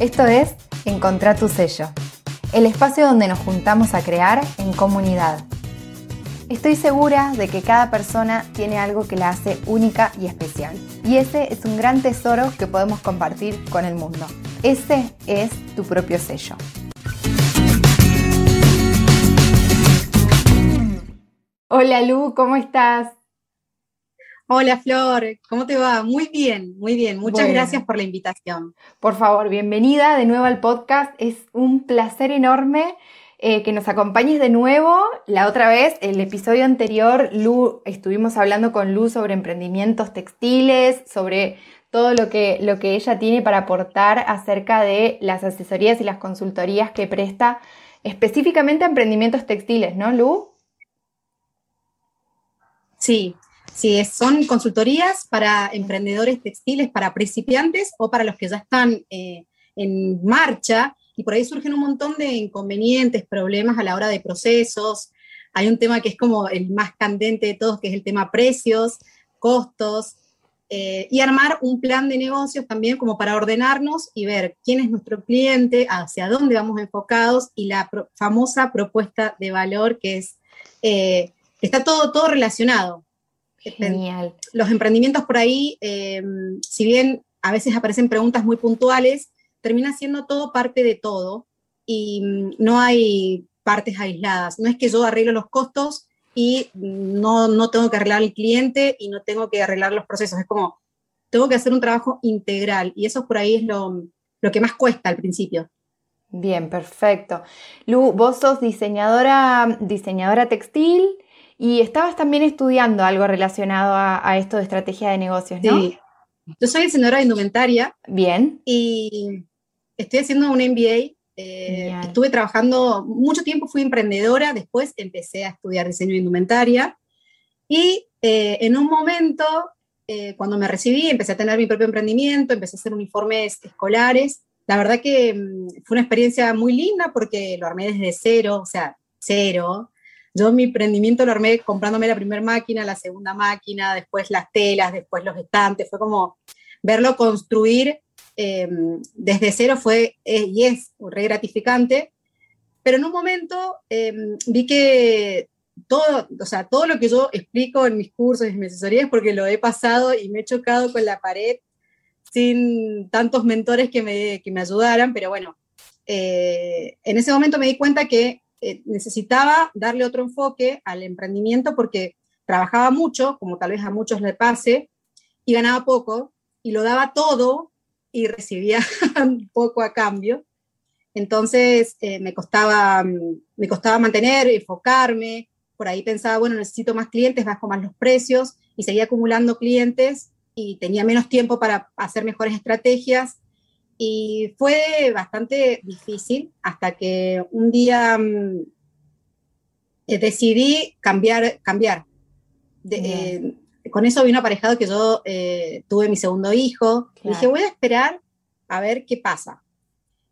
Esto es Encontrar tu sello, el espacio donde nos juntamos a crear en comunidad. Estoy segura de que cada persona tiene algo que la hace única y especial. Y ese es un gran tesoro que podemos compartir con el mundo. Ese es tu propio sello. Hola Lu, ¿cómo estás? Hola Flor, ¿cómo te va? Muy bien, muy bien. Muchas gracias por la invitación. Por favor, bienvenida de nuevo al podcast. Es un placer enorme eh, que nos acompañes de nuevo. La otra vez, el episodio anterior, Lu, estuvimos hablando con Lu sobre emprendimientos textiles, sobre todo lo que, lo que ella tiene para aportar acerca de las asesorías y las consultorías que presta específicamente a emprendimientos textiles, ¿no, Lu? Sí, Sí, son consultorías para emprendedores textiles, para principiantes o para los que ya están eh, en marcha y por ahí surgen un montón de inconvenientes, problemas a la hora de procesos. Hay un tema que es como el más candente de todos, que es el tema precios, costos, eh, y armar un plan de negocios también como para ordenarnos y ver quién es nuestro cliente, hacia dónde vamos enfocados y la famosa propuesta de valor que es, eh, está todo, todo relacionado. Genial. Los emprendimientos por ahí, eh, si bien a veces aparecen preguntas muy puntuales, termina siendo todo parte de todo y mm, no hay partes aisladas. No es que yo arreglo los costos y no, no tengo que arreglar el cliente y no tengo que arreglar los procesos. Es como, tengo que hacer un trabajo integral y eso por ahí es lo, lo que más cuesta al principio. Bien, perfecto. Lu, vos sos diseñadora, diseñadora textil, y estabas también estudiando algo relacionado a, esto de estrategia de negocios, ¿no? Sí. Yo soy diseñadora de indumentaria. Bien. Y estoy haciendo un MBA. Eh, estuve trabajando mucho tiempo, fui emprendedora, después empecé a estudiar diseño de indumentaria. Y eh, en un momento, eh, cuando me recibí, empecé a tener mi propio emprendimiento, empecé a hacer uniformes escolares. La verdad que mm, fue una experiencia muy linda porque lo armé desde cero, o sea, cero. Yo mi emprendimiento lo armé comprándome la primera máquina, la segunda máquina, después las telas, después los estantes. Fue como verlo construir em, desde cero fue eh, y es re gratificante. Pero en un momento em, vi que todo, o sea, todo lo que yo explico en mis cursos y mis asesorías, porque lo he pasado y me he chocado con la pared sin tantos mentores que me, que me ayudaran, pero bueno, eh, en ese momento me di cuenta que eh, necesitaba darle otro enfoque al emprendimiento porque trabajaba mucho, como tal vez a muchos le pase, y ganaba poco, y lo daba todo y recibía poco a cambio. Entonces eh, me, costaba, me costaba mantener, enfocarme, por ahí pensaba, bueno, necesito más clientes, bajo más los precios, y seguía acumulando clientes y tenía menos tiempo para hacer mejores estrategias y fue bastante difícil hasta que un día mm, eh, decidí cambiar, cambiar. Eh, con eso vino aparejado que yo eh, tuve mi segundo hijo. dije, voy a esperar a ver qué pasa.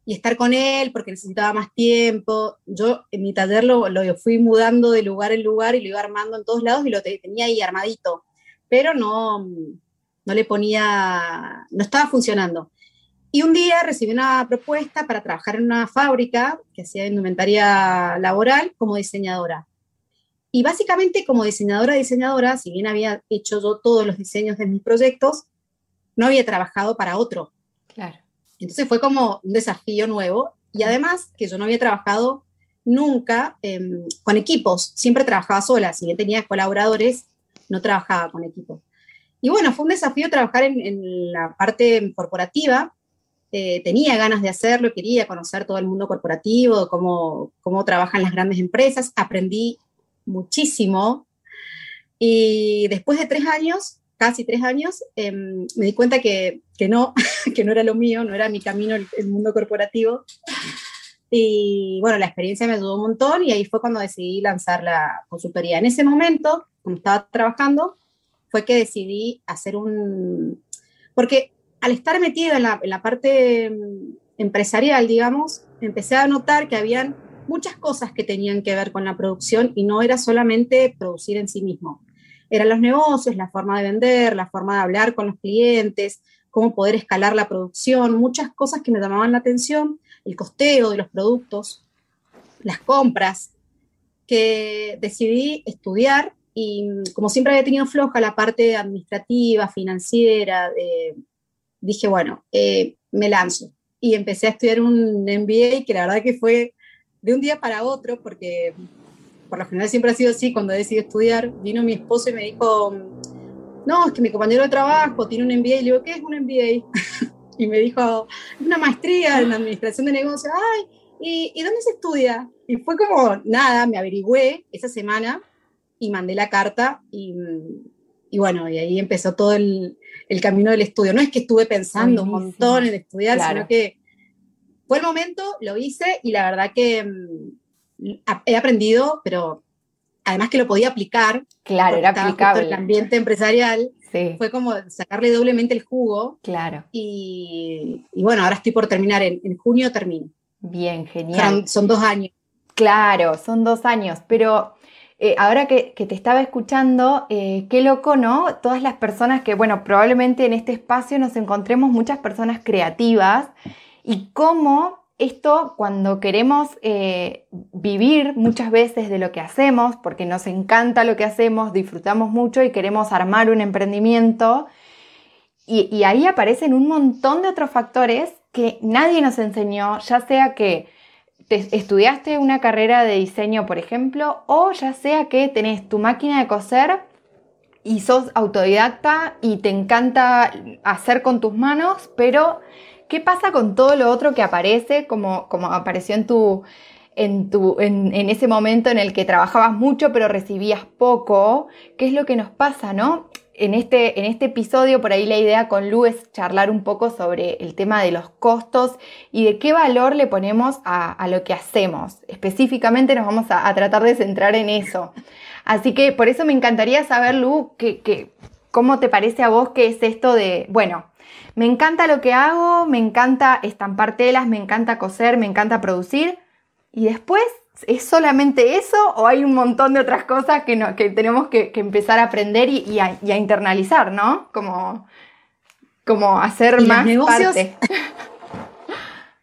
Y estar con él porque necesitaba más tiempo. Yo en mi taller lo, lo fui mudando de lugar en lugar y lo iba armando en todos lados y lo tenía ahí armadito. Pero no, no le ponía, no estaba funcionando. Y un día recibí una propuesta para trabajar en una fábrica que hacía indumentaria laboral como diseñadora. Y básicamente como diseñadora, diseñadora, si bien había hecho yo todos los diseños de mis proyectos, no había trabajado para otro. Claro. Entonces fue como un desafío nuevo y además que yo no había trabajado nunca em, con equipos, siempre trabajaba sola, si bien tenía colaboradores, no trabajaba con equipos. Y bueno, fue un desafío trabajar en, en la parte corporativa, eh, tenía ganas de hacerlo, quería conocer todo el mundo corporativo, cómo, cómo trabajan las grandes empresas, aprendí muchísimo y después de tres años, casi tres años, em, me di cuenta que, que, no, que no era lo mío, no era mi camino el, el, mundo corporativo. Y bueno, la experiencia me ayudó un montón y ahí fue cuando decidí lanzar la consultoría. En ese momento, cuando estaba trabajando, fue que decidí hacer un... Porque al estar metido en la, parte mm, empresarial, digamos, empecé a notar que habían muchas cosas que tenían que ver con la producción y no era solamente producir en sí mismo. Eran los negocios, la forma de vender, la forma de hablar con los clientes, cómo poder escalar la producción, muchas cosas que me llamaban la atención, el costeo de los productos, las compras, que decidí estudiar y como siempre había tenido floja la parte administrativa, financiera, dije, bueno, eh, me lanzo. Y empecé a estudiar un MBA que la verdad que fue de un día para otro, porque por lo general siempre ha sido así, cuando decidí estudiar, vino mi esposo y me dijo, no, es que mi compañero de trabajo tiene un MBA, y le digo, ¿qué es un MBA? y me dijo, una maestría en administración de negocios, ay, ¿y, dónde se estudia? Y fue como, nada, me averigüé esa semana y mandé la carta y, bueno, y ahí empezó todo el, camino del estudio. No es que estuve pensando un montón en estudiar, sino que fue el momento, lo hice y la verdad que mm, he aprendido, pero además que lo podía aplicar. Claro, era aplicable. El ambiente empresarial fue como sacarle doblemente el jugo. Claro. Y, bueno, ahora estoy por terminar, en, junio termino. Bien, genial. Son, dos años. Claro, son dos años, pero eh, ahora que, te estaba escuchando, eh, qué loco, ¿no? Todas las personas que, bueno, probablemente en este espacio nos encontremos muchas personas creativas y cómo esto cuando queremos eh, vivir muchas veces de lo que hacemos, porque nos encanta lo que hacemos, disfrutamos mucho y queremos armar un emprendimiento, y, ahí aparecen un montón de otros factores que nadie nos enseñó, ya sea que estudiaste una carrera de diseño, por ejemplo, o ya sea que tenés tu máquina de coser y sos autodidacta y te encanta hacer con tus manos, pero ¿Qué pasa con todo lo otro que aparece, como, como apareció en tu, en, tu, en, ese momento en el que trabajabas mucho pero recibías poco? ¿Qué es lo que nos pasa, no? En este, en este episodio, por ahí la idea con Lu es charlar un poco sobre el tema de los costos y de qué valor le ponemos a, lo que hacemos. Específicamente nos vamos a, tratar de centrar en eso. Así que por eso me encantaría saber, Lu, que, cómo te parece a vos que es esto de, bueno, me encanta lo que hago, me encanta estampar telas, me encanta coser, me encanta producir. Y después, ¿es solamente eso o hay un montón de otras cosas que, tenemos que, empezar a aprender y, a, internalizar, ¿no? Como, como hacer más negocios, parte.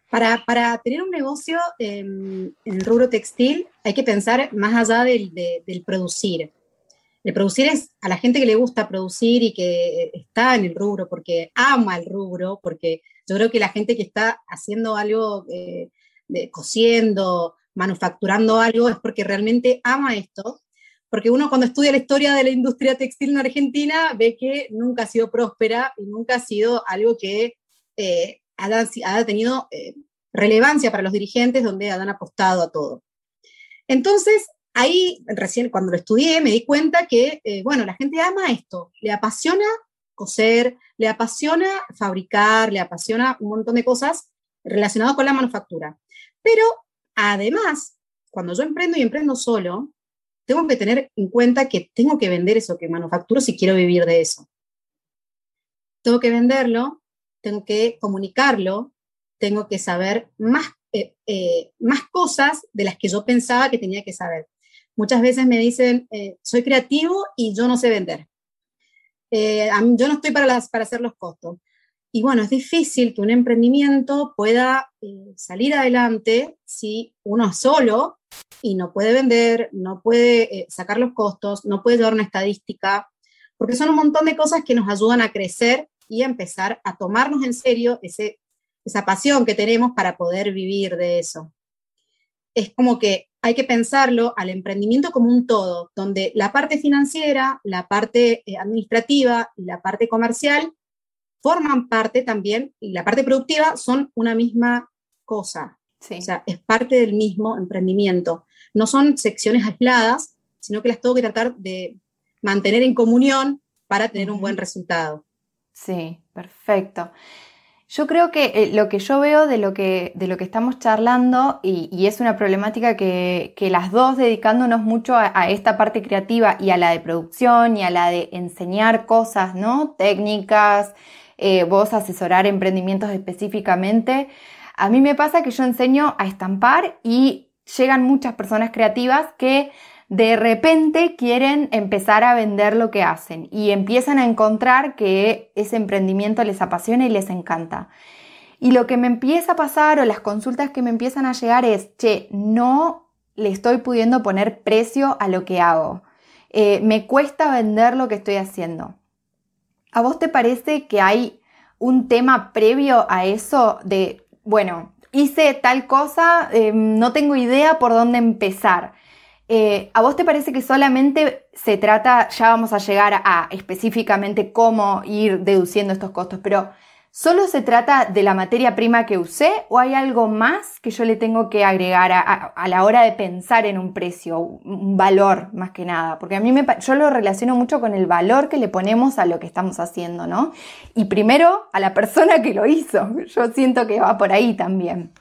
Para, tener un negocio en el rubro textil hay que pensar más allá del producir de producir es a la gente que le gusta producir y que está en el rubro, porque ama el rubro, porque yo creo que la gente que está haciendo algo, eh, de, cosiendo, manufacturando algo, es porque realmente ama esto. Porque uno cuando estudia la historia de la industria textil en Argentina ve que nunca ha sido próspera y nunca ha sido algo que eh, tenido eh, relevancia para los dirigentes donde han apostado a todo. Entonces, ahí, recién cuando lo estudié, me di cuenta que, eh, bueno, la gente ama esto, le apasiona coser, le apasiona fabricar, le apasiona un montón de cosas relacionadas con la manufactura. Pero además, cuando yo emprendo y emprendo solo, tengo que tener en cuenta que tengo que vender eso que manufacturo si quiero vivir de eso. Tengo que venderlo, tengo que comunicarlo, tengo que saber más, eh, eh, más cosas de las que yo pensaba que tenía que saber. Muchas veces me dicen, eh, soy creativo y yo no sé vender. Eh, yo no estoy para, para hacer los costos. Y bueno, es difícil que un emprendimiento pueda eh, salir adelante si uno es solo y no puede vender, no puede sacar los costos, no puede llevar una estadística, porque son un montón de cosas que nos ayudan a crecer y a empezar a tomarnos en serio ese, esa pasión que tenemos para poder vivir de eso. Es como que hay que pensarlo al emprendimiento como un todo, donde la parte financiera, la parte eh, administrativa y la parte comercial forman parte también, y la parte productiva son una misma cosa. O sea, es parte del mismo emprendimiento. No son secciones aisladas, sino que las tengo que tratar de mantener en comunión para tener un buen resultado. Sí, perfecto. Yo creo que eh, lo que yo veo de lo que, de lo que estamos charlando, y, es una problemática que, las dos dedicándonos mucho a, esta parte creativa y a la de producción y a la de enseñar cosas, ¿no? Técnicas, eh, vos asesorar emprendimientos específicamente. A mí me pasa que yo enseño a estampar y llegan muchas personas creativas que de repente quieren empezar a vender lo que hacen y empiezan a encontrar que ese emprendimiento les apasiona y les encanta. Y lo que me empieza a pasar o las consultas que me empiezan a llegar es, che, no le estoy pudiendo poner precio a lo que hago. Eh, me cuesta vender lo que estoy haciendo. ¿A vos te parece que hay un tema previo a eso de, bueno, hice tal cosa, em, no tengo idea por dónde empezar? Eh, ¿A vos te parece que solamente se trata, ya vamos a llegar a específicamente cómo ir deduciendo estos costos, pero ¿Solo se trata de la materia prima que usé o hay algo más que yo le tengo que agregar a, la hora de pensar en un precio, un valor más que nada? Porque a mí me, yo lo relaciono mucho con el valor que le ponemos a lo que estamos haciendo, ¿no? Y primero a la persona que lo hizo. Yo siento que va por ahí también.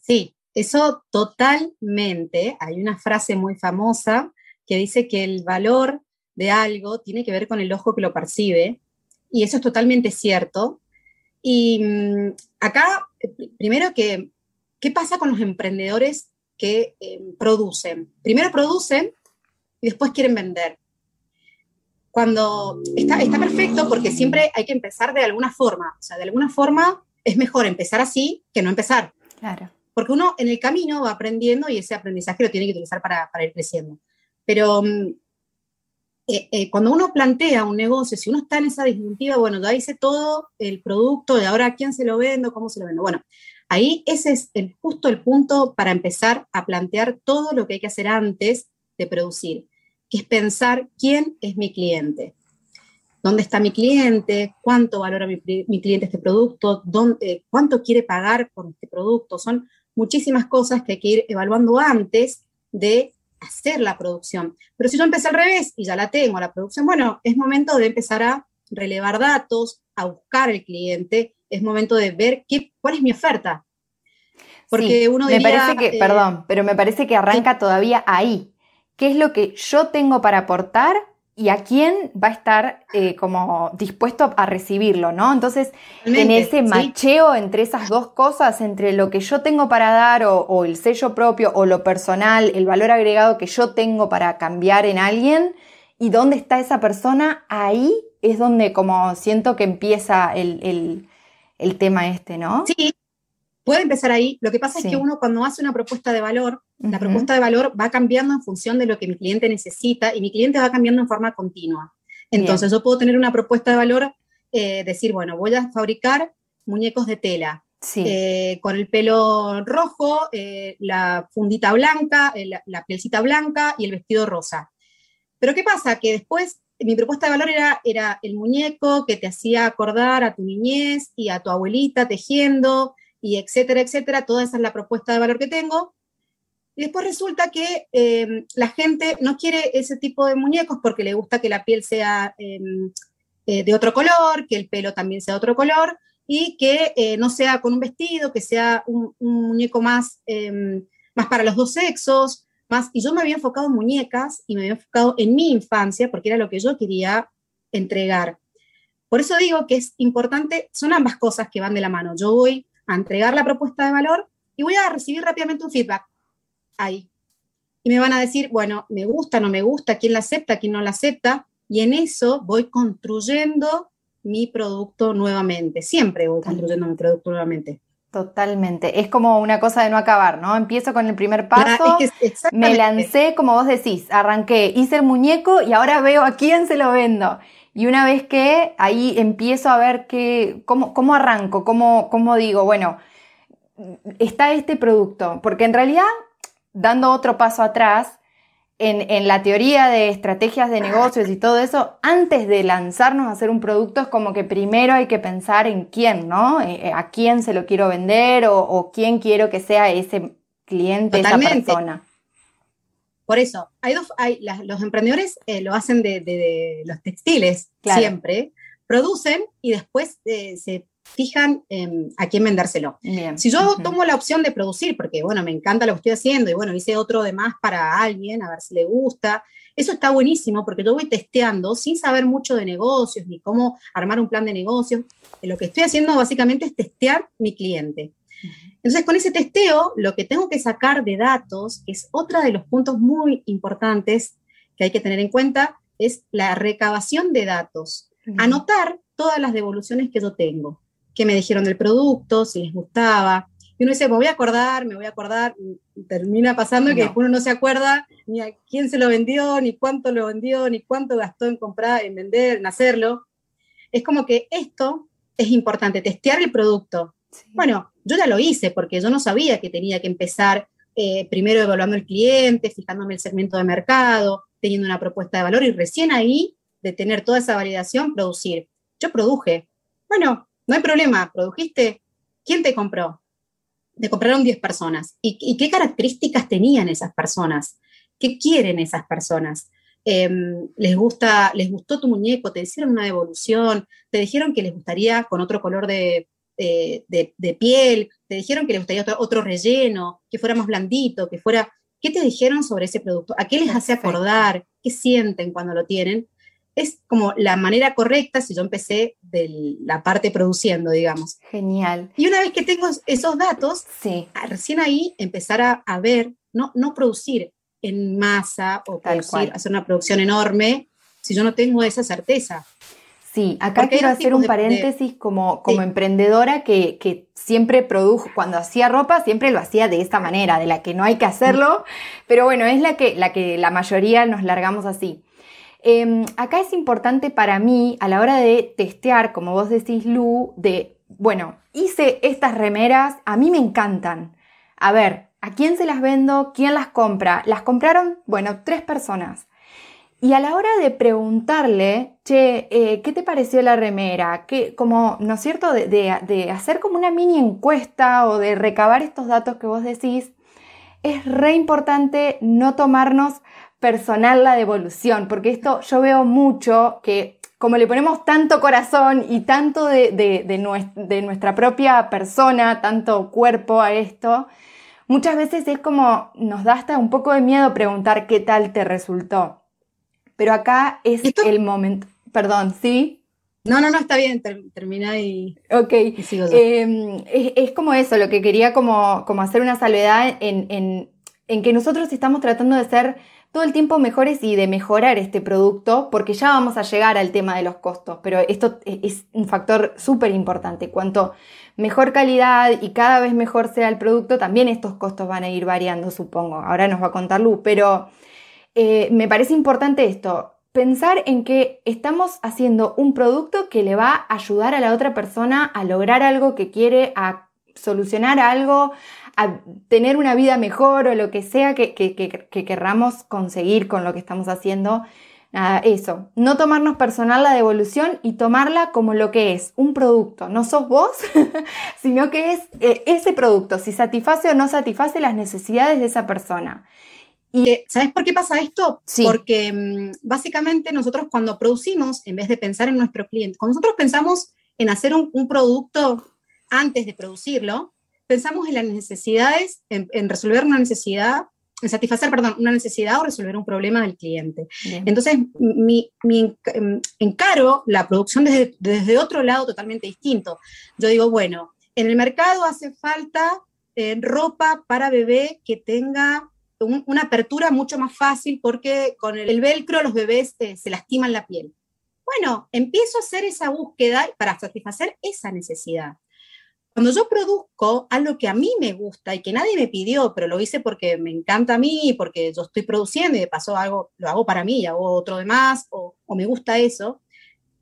Sí, eso totalmente. Hay una frase muy famosa que dice que el valor de algo tiene que ver con el ojo que lo percibe y eso es totalmente cierto. Y mm, acá, primero que, ¿qué pasa con los emprendedores que eh, producen? Primero producen y después quieren vender. Cuando está, está perfecto porque siempre hay que empezar de alguna forma. O sea, de alguna forma es mejor empezar así que no empezar. Claro. Porque uno en el camino va aprendiendo y ese aprendizaje lo tiene que utilizar para, para ir creciendo. Pero mm, eh, eh, cuando uno plantea un negocio, si uno está en esa disyuntiva, bueno, ya hice todo el producto, y ahora a quién se lo vendo, cómo se lo vendo. Bueno, ahí ese es justo el punto para empezar a plantear todo lo que hay que hacer antes de producir, que es pensar quién es mi cliente. ¿Dónde está mi cliente? ¿Cuánto valora mi, cliente este producto? ¿Dónde, ¿Cuánto quiere pagar por este producto? Son muchísimas cosas que hay que ir evaluando antes de hacer la producción. Pero si yo empecé al revés y ya la tengo, la producción, bueno, es momento de empezar a relevar datos, a buscar el cliente, es momento de ver qué, cuál es mi oferta. Porque uno diría, me parece que, eh, perdón, pero me parece que arranca todavía ahí. ¿Qué es lo que yo tengo para aportar y a quién va a estar eh, como dispuesto a recibirlo, ¿no? Entonces, en ese macheo entre esas dos cosas, entre lo que yo tengo para dar o, el sello propio o lo personal, el valor agregado que yo tengo para cambiar en alguien y dónde está esa persona, ahí es donde como siento que empieza el, el tema este, ¿no? Sí, puede empezar ahí. Lo que pasa es que uno cuando hace una propuesta de valor, la propuesta de valor va cambiando en función de lo que mi cliente necesita y mi cliente va cambiando en forma continua. Entonces yo puedo tener una propuesta de valor, eh, decir, bueno, voy a fabricar muñecos de tela. Eh, con el pelo rojo, eh, la fundita blanca, la, la pielcita blanca y el vestido rosa. Pero ¿qué pasa? Que después mi propuesta de valor era, era el muñeco que te hacía acordar a tu niñez y a tu abuelita tejiendo, y etcétera, etcétera. Toda esa es la propuesta de valor que tengo. Y después resulta que eh, la gente no quiere ese tipo de muñecos porque le gusta que la piel sea em, eh, de otro color, que el pelo también sea de otro color y que eh, no sea con un vestido, que sea un, muñeco más, em, más para los dos sexos. Más, y yo me había enfocado en muñecas y me había enfocado en mi infancia porque era lo que yo quería entregar. Por eso digo que es importante, son ambas cosas que van de la mano. Yo voy a entregar la propuesta de valor y voy a recibir rápidamente un feedback ahí. Y me van a decir, bueno, me gusta, no me gusta, quién la acepta, quién no la acepta. Y en eso voy construyendo mi producto nuevamente. Siempre voy construyendo mi producto nuevamente. Totalmente. Es como una cosa de no acabar, ¿no? Empiezo con el primer paso, me lancé, como vos decís, arranqué, hice el muñeco y ahora veo a quién se lo vendo. Y una vez que ahí empiezo a ver que, cómo, cómo arranco, cómo, cómo digo, bueno, está este producto, porque en realidad, dando otro paso atrás, en, en, la teoría de estrategias de negocios y todo eso, antes de lanzarnos a hacer un producto, es como que primero hay que pensar en quién, ¿no? Eh, eh, a quién se lo quiero vender o, o quién quiero que sea ese cliente, esa persona. Por eso, hay dos, hay, los emprendedores eh, lo hacen de, los textiles siempre, producen y después eh, se fijan a quién vendérselo. Si yo tomo la opción de producir, porque bueno, me encanta lo que estoy haciendo y bueno, hice otro de más para alguien, a ver si le gusta, eso está buenísimo porque yo voy testeando sin saber mucho de negocios ni cómo armar un plan de negocios. Lo que estoy haciendo básicamente es testear mi cliente. Entonces, con ese testeo, lo que tengo que sacar de datos, que es otro de los puntos muy importantes que hay que tener en cuenta, es la recabación de datos. Anotar todas las devoluciones que yo tengo, que me dijeron del producto, si les gustaba. Y uno dice, me voy a acordar, me voy a acordar, y termina pasando que uno no se acuerda ni a quién se lo vendió, ni cuánto lo vendió, ni cuánto gastó en comprar, en vender, en hacerlo. Es como que esto es importante, testear el producto. Bueno, yo ya lo hice porque yo no sabía que tenía que empezar eh, primero evaluando el cliente, fijándome el segmento de mercado, teniendo una propuesta de valor y recién ahí, de tener toda esa validación, producir. Yo produje. Bueno, no hay problema, produjiste. ¿Quién te compró? Te compraron 10 personas. ¿Y, qué características tenían esas personas? ¿Qué quieren esas personas? Em, les gusta, les gustó tu muñeco, te hicieron una devolución, te dijeron que les gustaría con otro color de, de, piel, te dijeron que les gustaría otro, relleno, que fuera más blandito, que fuera... ¿Qué te dijeron sobre ese producto? ¿A qué les hace acordar? ¿Qué sienten cuando lo tienen? Es como la manera correcta si yo empecé de la parte produciendo, digamos. Genial. Y una vez que tengo esos datos, sí. recién ahí empezar a, ver, no, no producir en masa o producir, hacer una producción enorme, si yo no tengo esa certeza. Sí, acá quiero hacer un paréntesis como, como emprendedora que, siempre produjo, cuando hacía ropa, siempre lo hacía de esta manera, de la que no hay que hacerlo, pero bueno, es la que la, que la mayoría nos largamos así. Em, acá es importante para mí, a la hora de testear, como vos decís, Lu, de, bueno, hice estas remeras, a mí me encantan. A ver, ¿a quién se las vendo? ¿Quién las compra? Las compraron, bueno, tres personas. Y a la hora de preguntarle, che, eh, ¿qué te pareció la remera? ¿Qué, como, ¿no es cierto? De, hacer como una mini encuesta o de recabar estos datos que vos decís, es re importante no tomarnos personal la devolución, porque esto yo veo mucho que como le ponemos tanto corazón y tanto de, de nuestra propia persona, tanto cuerpo a esto, muchas veces es como nos da hasta un poco de miedo preguntar qué tal te resultó. Pero acá es el momento. Perdón, ¿sí? No, no, no, está bien, termina y. Ok. Em, es, como eso, lo que quería como, como hacer una salvedad en, que nosotros estamos tratando de ser todo el tiempo mejores y de mejorar este producto, porque ya vamos a llegar al tema de los costos, pero esto e, es un factor súper importante. Cuanto mejor calidad y cada vez mejor sea el producto, también estos costos van a ir variando, supongo. Ahora nos va a contar Lu, pero eh, me parece importante esto, pensar en que estamos haciendo un producto que le va a ayudar a la otra persona a lograr algo que quiere, a solucionar algo, a tener una vida mejor o lo que sea que, querramos conseguir con lo que estamos haciendo. Nada, eso, no tomarnos personal la devolución y tomarla como lo que es, un producto. No sos vos, sino que es eh, ese producto, si satisface o no satisface las necesidades de esa persona. Y ¿sabes por qué pasa esto? Porque mm, básicamente nosotros cuando producimos, en vez de pensar en nuestro cliente, cuando nosotros pensamos en hacer un, producto antes de producirlo, pensamos en las necesidades, en, resolver una necesidad, en satisfacer, perdón, una necesidad o resolver un problema del cliente. Entonces, mi, em, encaro la producción desde, desde, otro lado totalmente distinto. Yo digo, bueno, en el mercado hace falta eh, ropa para bebé que tenga una apertura mucho más fácil porque con el, velcro los bebés se lastiman la piel. Bueno, empiezo a hacer esa búsqueda para satisfacer esa necesidad. Cuando yo produzco algo que a mí me gusta y que nadie me pidió, pero lo hice porque me encanta a mí, porque yo estoy produciendo y de paso algo, lo hago para mí, hago otro de más, o me gusta eso,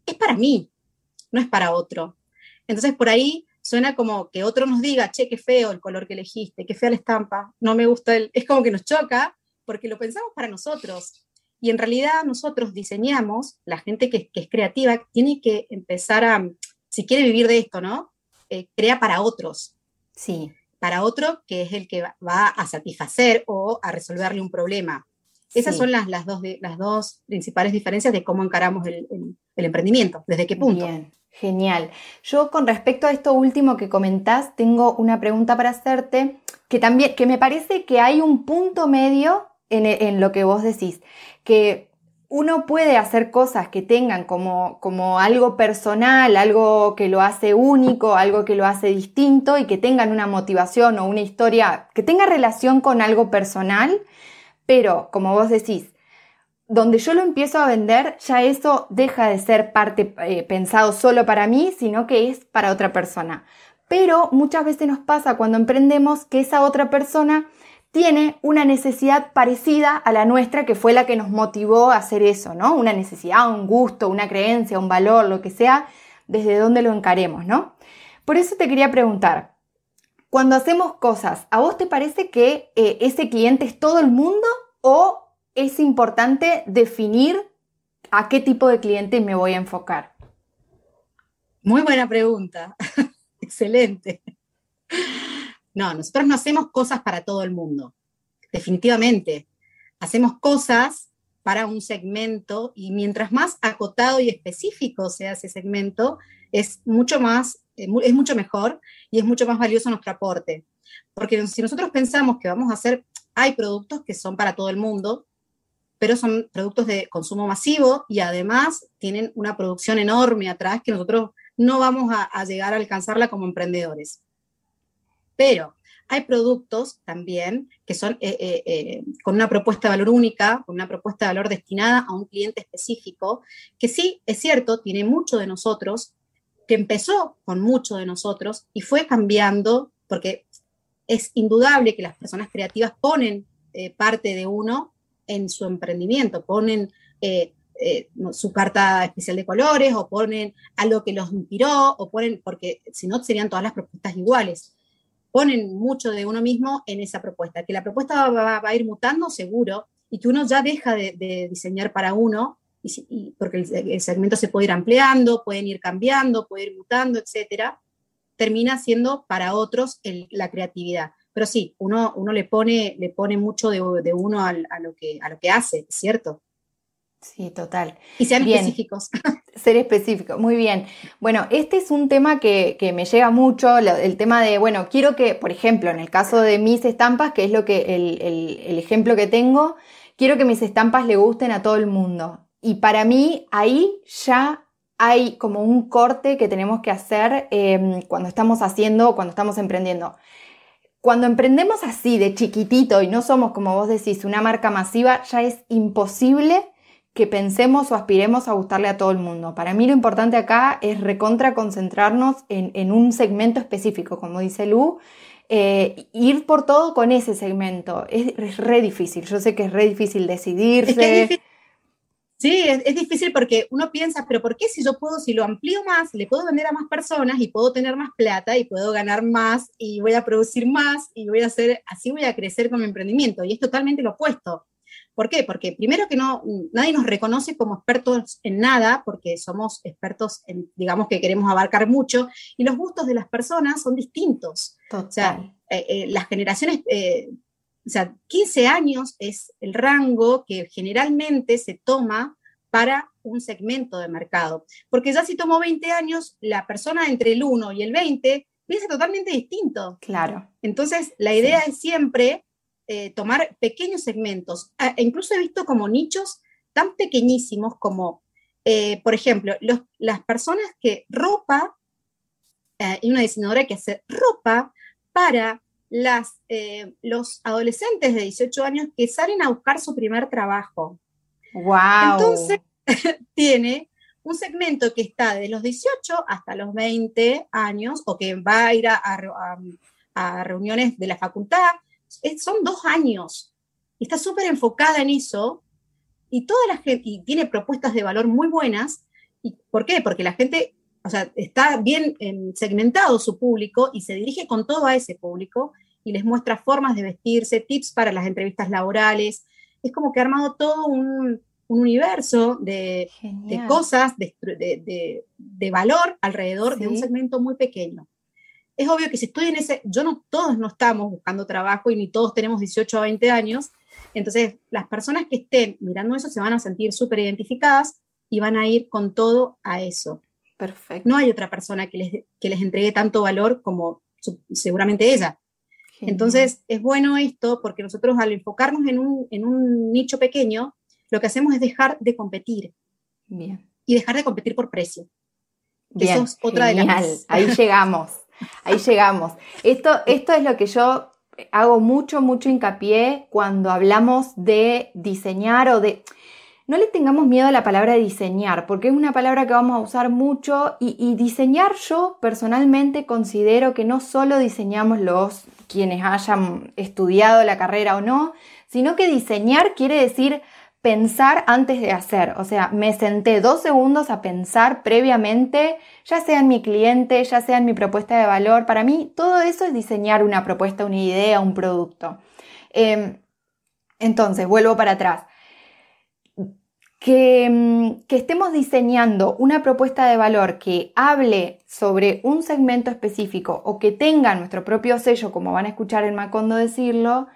es para mí, no es para otro. Entonces por ahí suena como que otro nos diga, che, qué feo el color que elegiste, qué fea la estampa, no me gusta el... Es como que nos choca porque lo pensamos para nosotros. Y en realidad nosotros diseñamos, la gente que, es creativa tiene que empezar a, si quiere vivir de esto, ¿no? Eh, crea para otros. Sí. Para otro que es el que va, a satisfacer o a resolverle un problema. Esas son las, las, dos, las dos principales diferencias de cómo encaramos el, el emprendimiento, desde qué punto. Bien. Genial. Yo con respecto a esto último que comentás, tengo una pregunta para hacerte, que también, que me parece que hay un punto medio en, en lo que vos decís, que uno puede hacer cosas que tengan como, como algo personal, algo que lo hace único, algo que lo hace distinto y que tengan una motivación o una historia que tenga relación con algo personal, pero como vos decís, donde yo lo empiezo a vender, ya eso deja de ser parte eh, pensado solo para mí, sino que es para otra persona. Pero muchas veces nos pasa cuando emprendemos que esa otra persona tiene una necesidad parecida a la nuestra, que fue la que nos motivó a hacer eso, ¿no? Una necesidad, un gusto, una creencia, un valor, lo que sea, desde donde lo encaremos, ¿no? Por eso te quería preguntar, cuando hacemos cosas, ¿a vos te parece que eh, ese cliente es todo el mundo o es importante definir a qué tipo de cliente me voy a enfocar? Muy buena pregunta. Excelente. No, nosotros no hacemos cosas para todo el mundo, definitivamente. Hacemos cosas para un segmento y mientras más acotado y específico sea ese segmento, es mucho más, eh, es mucho mejor y es mucho más valioso nuestro aporte. Porque si nosotros pensamos que vamos a hacer, hay productos que son para todo el mundo, pero son productos de consumo masivo y además tienen una producción enorme atrás que nosotros no vamos a, llegar a alcanzarla como emprendedores. Pero hay productos también que son eh, eh, eh, con una propuesta de valor única, con una propuesta de valor destinada a un cliente específico, que sí, es cierto, tiene mucho de nosotros, que empezó con mucho de nosotros y fue cambiando, porque es indudable que las personas creativas ponen parte de uno en su emprendimiento, ponen eh, eh, su carta especial de colores o ponen algo que los inspiró o ponen, porque si no serían todas las propuestas iguales. Ponen mucho de uno mismo en esa propuesta, que la propuesta va, a ir mutando seguro y que uno ya deja de, diseñar para uno, y, porque el, segmento se puede ir ampliando, pueden ir cambiando, puede ir mutando, etcétera, termina siendo para otros la creatividad. Pero sí, uno, uno le, pone, le pone mucho de, uno a, lo que, a lo que hace, ¿cierto? Sí, total. Y sean específicos. Ser específico, muy bien. Bueno, este es un tema que, me llega mucho, el tema de, bueno, quiero que, por ejemplo, en el caso de mis estampas, que es lo que el, ejemplo que tengo, quiero que mis estampas le gusten a todo el mundo. Y para mí ahí ya hay como un corte que tenemos que hacer em, cuando estamos haciendo, cuando estamos emprendiendo. Cuando emprendemos así de chiquitito y no somos, como vos decís, una marca masiva, ya es imposible que pensemos o aspiremos a gustarle a todo el mundo. Para mí lo importante acá es recontra concentrarnos en, un segmento específico, como dice Lu, eh, ir por todo con ese segmento. Es, re difícil, yo sé que es re difícil decidirse. Sí, es, difícil porque uno piensa, pero ¿por qué si yo puedo, si lo amplío más, le puedo vender a más personas y puedo tener más plata y puedo ganar más y voy a producir más y voy a hacer, así voy a crecer con mi emprendimiento? Y es totalmente lo opuesto. ¿Por qué? Porque primero que no, nadie nos reconoce como expertos en nada, porque somos expertos en, digamos que queremos abarcar mucho, y los gustos de las personas son distintos. O sea, eh, eh, las generaciones, eh, o sea, 15 años es el rango que generalmente se toma para un segmento de mercado. Porque ya si tomo 20 años, la persona entre el 1 y el 20 piensa totalmente distinto. Claro. Entonces, la idea es siempre eh, tomar pequeños segmentos. Ah, e incluso he visto como nichos tan pequeñísimos como, eh, por ejemplo, las personas que ropa, eh, y una diseñadora que hace ropa para las, eh, los adolescentes de 18 años que salen a buscar su primer trabajo. Wow. Entonces, tiene un segmento que está de los 18 hasta los 20 años o que va a ir a, reuniones de la facultad. son dos años. Está súper enfocada en eso y toda la gente y tiene propuestas de valor muy buenas. ¿Y ¿Por qué? Porque la gente o sea, está bien em, segmentado su público y se dirige con todo a ese público y les muestra formas de vestirse, tips para las entrevistas laborales. Es como que ha armado todo un, universo de, cosas, de, valor alrededor de un segmento muy pequeño. Es obvio que si estoy en ese, yo no, todos no estamos buscando trabajo y ni todos tenemos 18 a 20 años, entonces las personas que estén mirando eso se van a sentir súper identificadas y van a ir con todo a eso. Perfecto. No hay otra persona que les, que les entregue tanto valor como seguramente ella. Entonces, es bueno esto porque nosotros al enfocarnos en un, nicho pequeño, lo que hacemos es dejar de competir. Bien. Y dejar de competir por precio. Bien, Eso es otra de las... Ahí llegamos, ahí llegamos. Esto, esto es lo que yo hago mucho, mucho hincapié cuando hablamos de diseñar o de... No le tengamos miedo a la palabra diseñar, porque es una palabra que vamos a usar mucho y, diseñar yo personalmente considero que no solo diseñamos los quienes hayan estudiado la carrera o no, sino que diseñar quiere decir pensar antes de hacer. O sea, me senté dos segundos a pensar previamente, ya sea en mi cliente, ya sea en mi propuesta de valor. Para mí, todo eso es diseñar una propuesta, una idea, un producto. Em, entonces, vuelvo para atrás. Que, mm, que, estemos diseñando una propuesta de valor que hable sobre un segmento específico o que tenga nuestro propio sello, como van a escuchar en Macondo decirlo,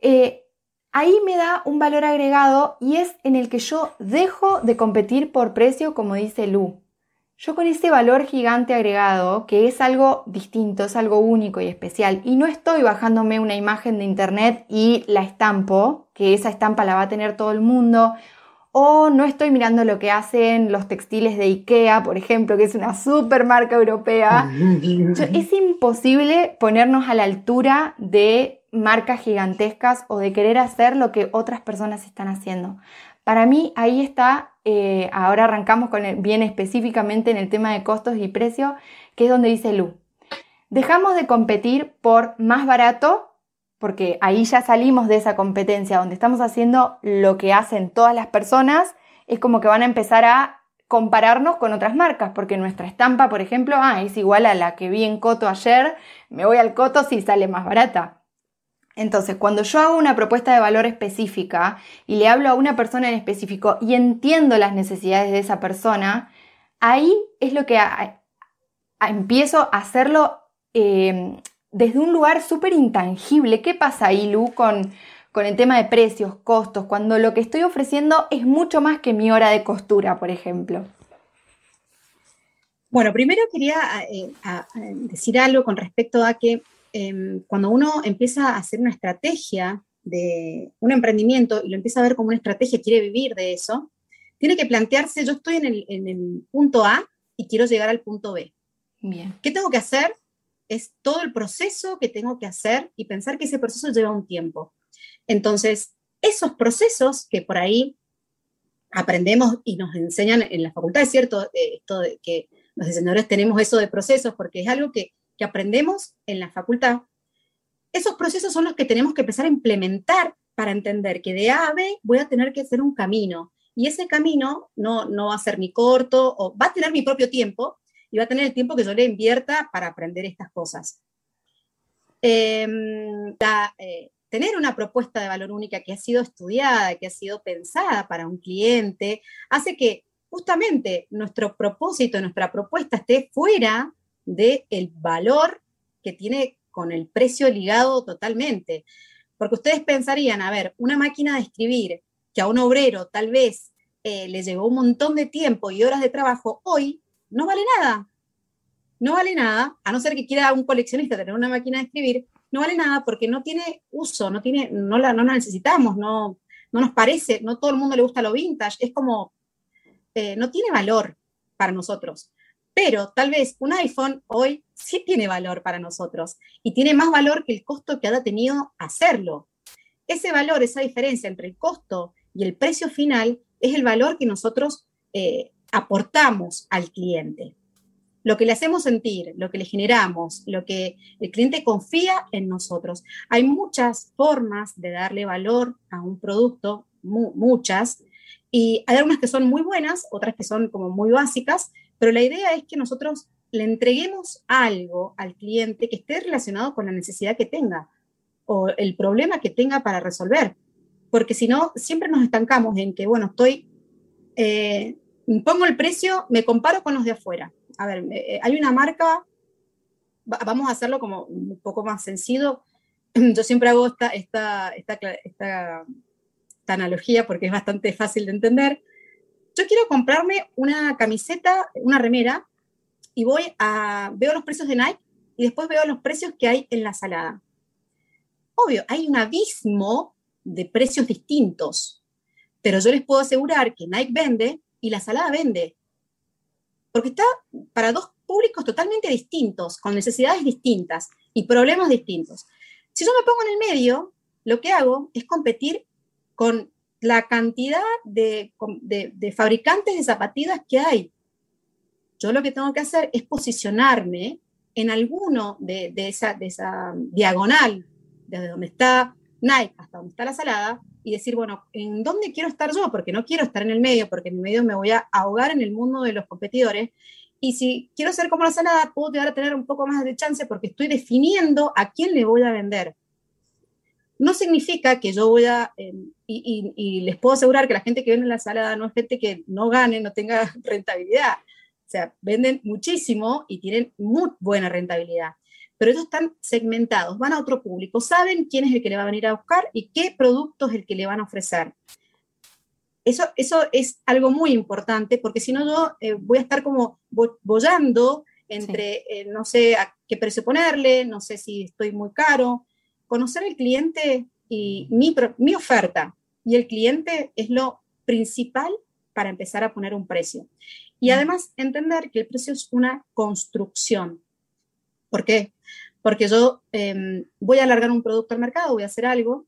eh, ahí me da un valor agregado y es en el que yo dejo de competir por precio, como dice Lu. Yo con ese valor gigante agregado, que es algo distinto, es algo único y especial, y no estoy bajándome una imagen de internet y la estampo, que esa estampa la va a tener todo el mundo, o no estoy mirando lo que hacen los textiles de IKEA, por ejemplo, que es una super marca europea. es imposible ponernos a la altura de marcas gigantescas o de querer hacer lo que otras personas están haciendo. Para mí ahí está, eh, ahora arrancamos con bien específicamente en el tema de costos y precios, que es donde dice Lu. Dejamos de competir por más barato, porque ahí ya salimos de esa competencia donde estamos haciendo lo que hacen todas las personas, es como que van a empezar a compararnos con otras marcas, porque nuestra estampa, por ejemplo, ah, es igual a la que vi en Coto ayer, me voy al Coto si sale más barata. Entonces, cuando yo hago una propuesta de valor específica y le hablo a una persona en específico y entiendo las necesidades de esa persona, ahí es lo que empiezo a hacerlo em, desde un lugar súper intangible. ¿Qué pasa ahí, Lu, con, con el tema de precios, costos, cuando lo que estoy ofreciendo es mucho más que mi hora de costura, por ejemplo? Bueno, primero quería eh, decir algo con respecto a que Em, cuando uno empieza a hacer una estrategia de un emprendimiento y lo empieza a ver como una estrategia, quiere vivir de eso, tiene que plantearse, yo estoy en el, punto A y quiero llegar al punto B. Bien. ¿Qué tengo que hacer? Es todo el proceso que tengo que hacer y pensar que ese proceso lleva un tiempo. Entonces, esos procesos que por ahí aprendemos y nos enseñan en la facultad, es cierto, eh, esto de que los diseñadores tenemos eso de procesos, porque es algo que que aprendemos en la facultad, esos procesos son los que tenemos que empezar a implementar para entender que de A a B voy a tener que hacer un camino. Y ese camino no, no va a ser ni corto, o va a tener mi propio tiempo, y va a tener el tiempo que yo le invierta para aprender estas cosas. Em, eh, tener una propuesta de valor única que ha sido estudiada, que ha sido pensada para un cliente, hace que justamente nuestro propósito, nuestra propuesta esté fuera del valor que tiene con el precio ligado totalmente. Porque ustedes pensarían, a ver, una máquina de escribir que a un obrero tal vez eh, le llevó un montón de tiempo y horas de trabajo, hoy no vale nada. No vale nada, a no ser que quiera un coleccionista tener una máquina de escribir, no vale nada porque no tiene uso, no, tiene, no, la, no la necesitamos, no, no nos parece, no todo el mundo le gusta lo vintage, es como, eh, no tiene valor para nosotros. Pero tal vez un iPhone hoy sí tiene valor para nosotros y tiene más valor que el costo que ha tenido hacerlo. Ese valor, esa diferencia entre el costo y el precio final es el valor que nosotros eh, aportamos al cliente. Lo que le hacemos sentir, lo que le generamos, lo que el cliente confía en nosotros. Hay muchas formas de darle valor a un producto, muchas, y hay algunas que son muy buenas, otras que son como muy básicas, pero la idea es que nosotros le entreguemos algo al cliente que esté relacionado con la necesidad que tenga o el problema que tenga para resolver. Porque si no, siempre nos estancamos en que, bueno, estoy, eh, pongo el precio, me comparo con los de afuera. A ver, eh, hay una marca, vamos a hacerlo como un poco más sencillo. Yo siempre hago esta, esta, esta, esta analogía porque es bastante fácil de entender yo quiero comprarme una camiseta, una remera, y voy a, veo los precios de Nike y después veo los precios que hay en la salada. Obvio, hay un abismo de precios distintos, Pero yo les puedo asegurar que Nike vende y la salada vende. Porque está para dos públicos totalmente distintos, con necesidades distintas y problemas distintos. Si yo me pongo en el medio, lo que hago es competir con la cantidad de, fabricantes de zapatillas que hay. Yo lo que tengo que hacer es posicionarme en alguno de, esa, de esa diagonal, desde donde está Nike hasta donde está la salada, y decir, bueno, ¿en dónde quiero estar yo? Porque no quiero estar en el medio, porque en el medio me voy a ahogar en el mundo de los competidores. Y si quiero ser como la salada, puedo llegar a tener un poco más de chance porque estoy definiendo a quién le voy a vender. No significa que yo voy a, em, y, les puedo asegurar que la gente que vende la salada no es gente que no gane, no tenga rentabilidad. O sea, venden muchísimo y tienen muy buena rentabilidad. Pero ellos están segmentados, van a otro público, saben quién es el que le va a venir a buscar y qué producto es el que le van a ofrecer. Eso, eso es algo muy importante porque si no yo eh, voy a estar como bollando entre, eh, no sé a qué precio ponerle, no sé si estoy muy caro, conocer al cliente y mi, mi oferta y el cliente es lo principal para empezar a poner un precio. Y además entender que el precio es una construcción. ¿Por qué? Porque yo em, voy a alargar un producto al mercado, voy a hacer algo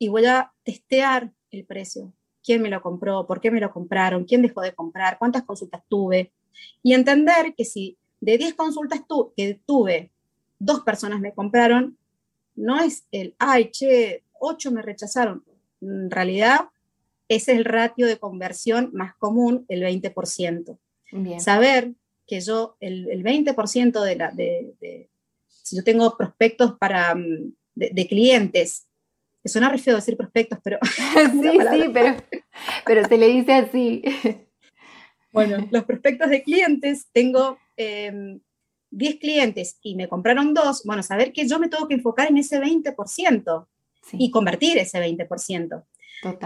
y voy a testear el precio. ¿Quién me lo compró? ¿Por qué me lo compraron? ¿Quién dejó de comprar? ¿Cuántas consultas tuve? Y entender que si de 10 consultas que tuve, dos personas me compraron, no es el, ay, che, ocho me rechazaron. En realidad, ese es el ratio de conversión más común, el 20%. Saber que yo, el, 20% de la, de, si yo tengo prospectos para, mm, de, clientes, que suena re feo decir prospectos, pero... sí, sí, pero, pero se le dice así. Bueno, los prospectos de clientes, tengo em, 10 clientes y me compraron dos, bueno, saber que yo me tengo que enfocar en ese 20% y convertir ese 20%.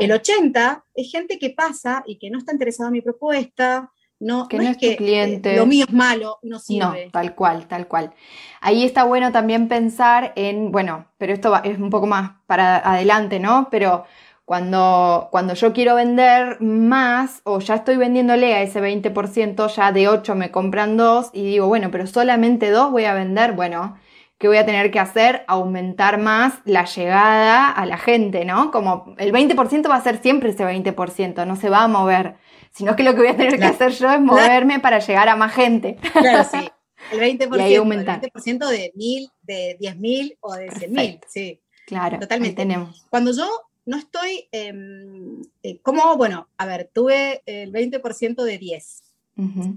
El 80% es gente que pasa y que no está interesado en mi propuesta, no, que no, es, que eh, cliente. lo mío es malo, no sirve. No, tal cual, tal cual. Ahí está bueno también pensar en, bueno, pero esto es un poco más para adelante, ¿no? Pero cuando, cuando yo quiero vender más o ya estoy vendiéndole a ese 20%, ya de 8 me compran 2 y digo, bueno, pero solamente 2 voy a vender, bueno, ¿qué voy a tener que hacer? Aumentar más la llegada a la gente, ¿no? Como el 20% va a ser siempre ese 20%, no se va a mover, sino que lo que voy a tener que hacer yo es moverme para llegar a más gente. Claro, sí. El 20%, y aumentar. El 20% de 1000, de 10.000 o de 100.000, sí. Claro, totalmente. Tenemos. Cuando yo no estoy, em, eh, como, bueno, a ver, tuve el 20% de 10,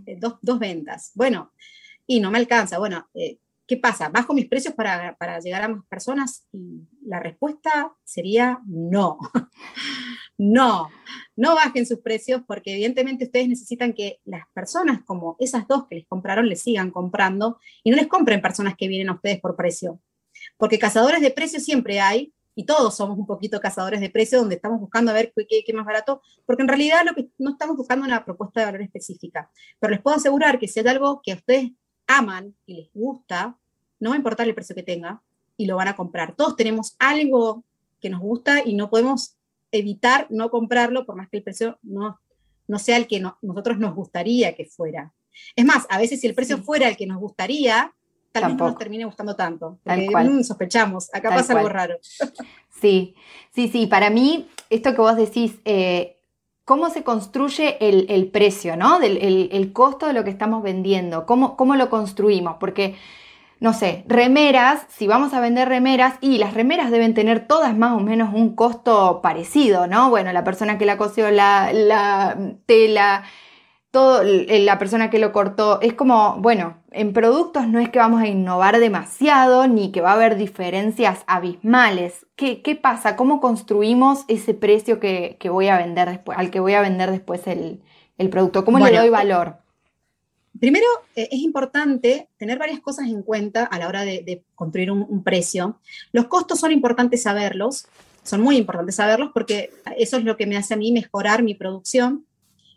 eh, dos, ventas. Bueno, y no me alcanza. Bueno, eh, ¿qué pasa? ¿Bajo mis precios para, para, llegar a más personas? Y la respuesta sería no. no, no bajen sus precios porque evidentemente ustedes necesitan que las personas como esas dos que les compraron les sigan comprando y no les compren personas que vienen a ustedes por precio. Porque cazadores de precios siempre hay, y todos somos un poquito cazadores de precios, donde estamos buscando a ver qué, qué, más barato, porque en realidad lo que no estamos buscando una propuesta de valor específica. Pero les puedo asegurar que si hay algo que ustedes aman y les gusta, no va a importar el precio que tenga y lo van a comprar. Todos tenemos algo que nos gusta y no podemos evitar no comprarlo por más que el precio no, no sea el que nosotros nos gustaría que fuera. Es más, a veces si el precio fuera el que nos gustaría, tal vez no nos termine gustando tanto. Porque mm, sospechamos, acá pasa algo raro. Sí, sí, sí. Para mí, esto que vos decís, eh, cómo se construye el, precio, ¿no? Del, el, costo de lo que estamos vendiendo, cómo, cómo lo construimos, porque no sé, remeras, si vamos a vender remeras, y las remeras deben tener todas más o menos un costo parecido, ¿no? Bueno, la persona que la cosió la, la tela, todo, la persona que lo cortó, es como, bueno, en productos no es que vamos a innovar demasiado ni que va a haber diferencias abismales. ¿Qué, pasa? ¿Cómo construimos ese precio que, voy a vender después, al que voy a vender después el, producto? ¿Cómo le doy valor? Primero, eh, es importante tener varias cosas en cuenta a la hora de, construir un, precio. Los costos son importantes saberlos, son muy importantes saberlos porque eso es lo que me hace a mí mejorar mi producción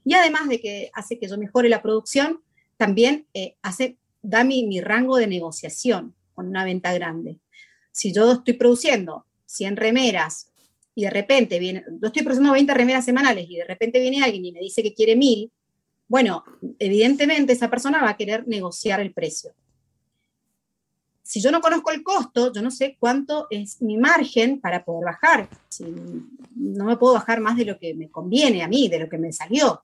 y además de que hace que yo mejore la producción, también eh, hace, da mi, rango de negociación con una venta grande. Si yo estoy produciendo 100 remeras y de repente viene, yo estoy procesando 20 remeras semanales y de repente viene alguien y me dice que quiere 1000, bueno, evidentemente esa persona va a querer negociar el precio. Si yo no conozco el costo, yo no sé cuánto es mi margen para poder bajar. Si no me puedo bajar más de lo que me conviene a mí, de lo que me salió.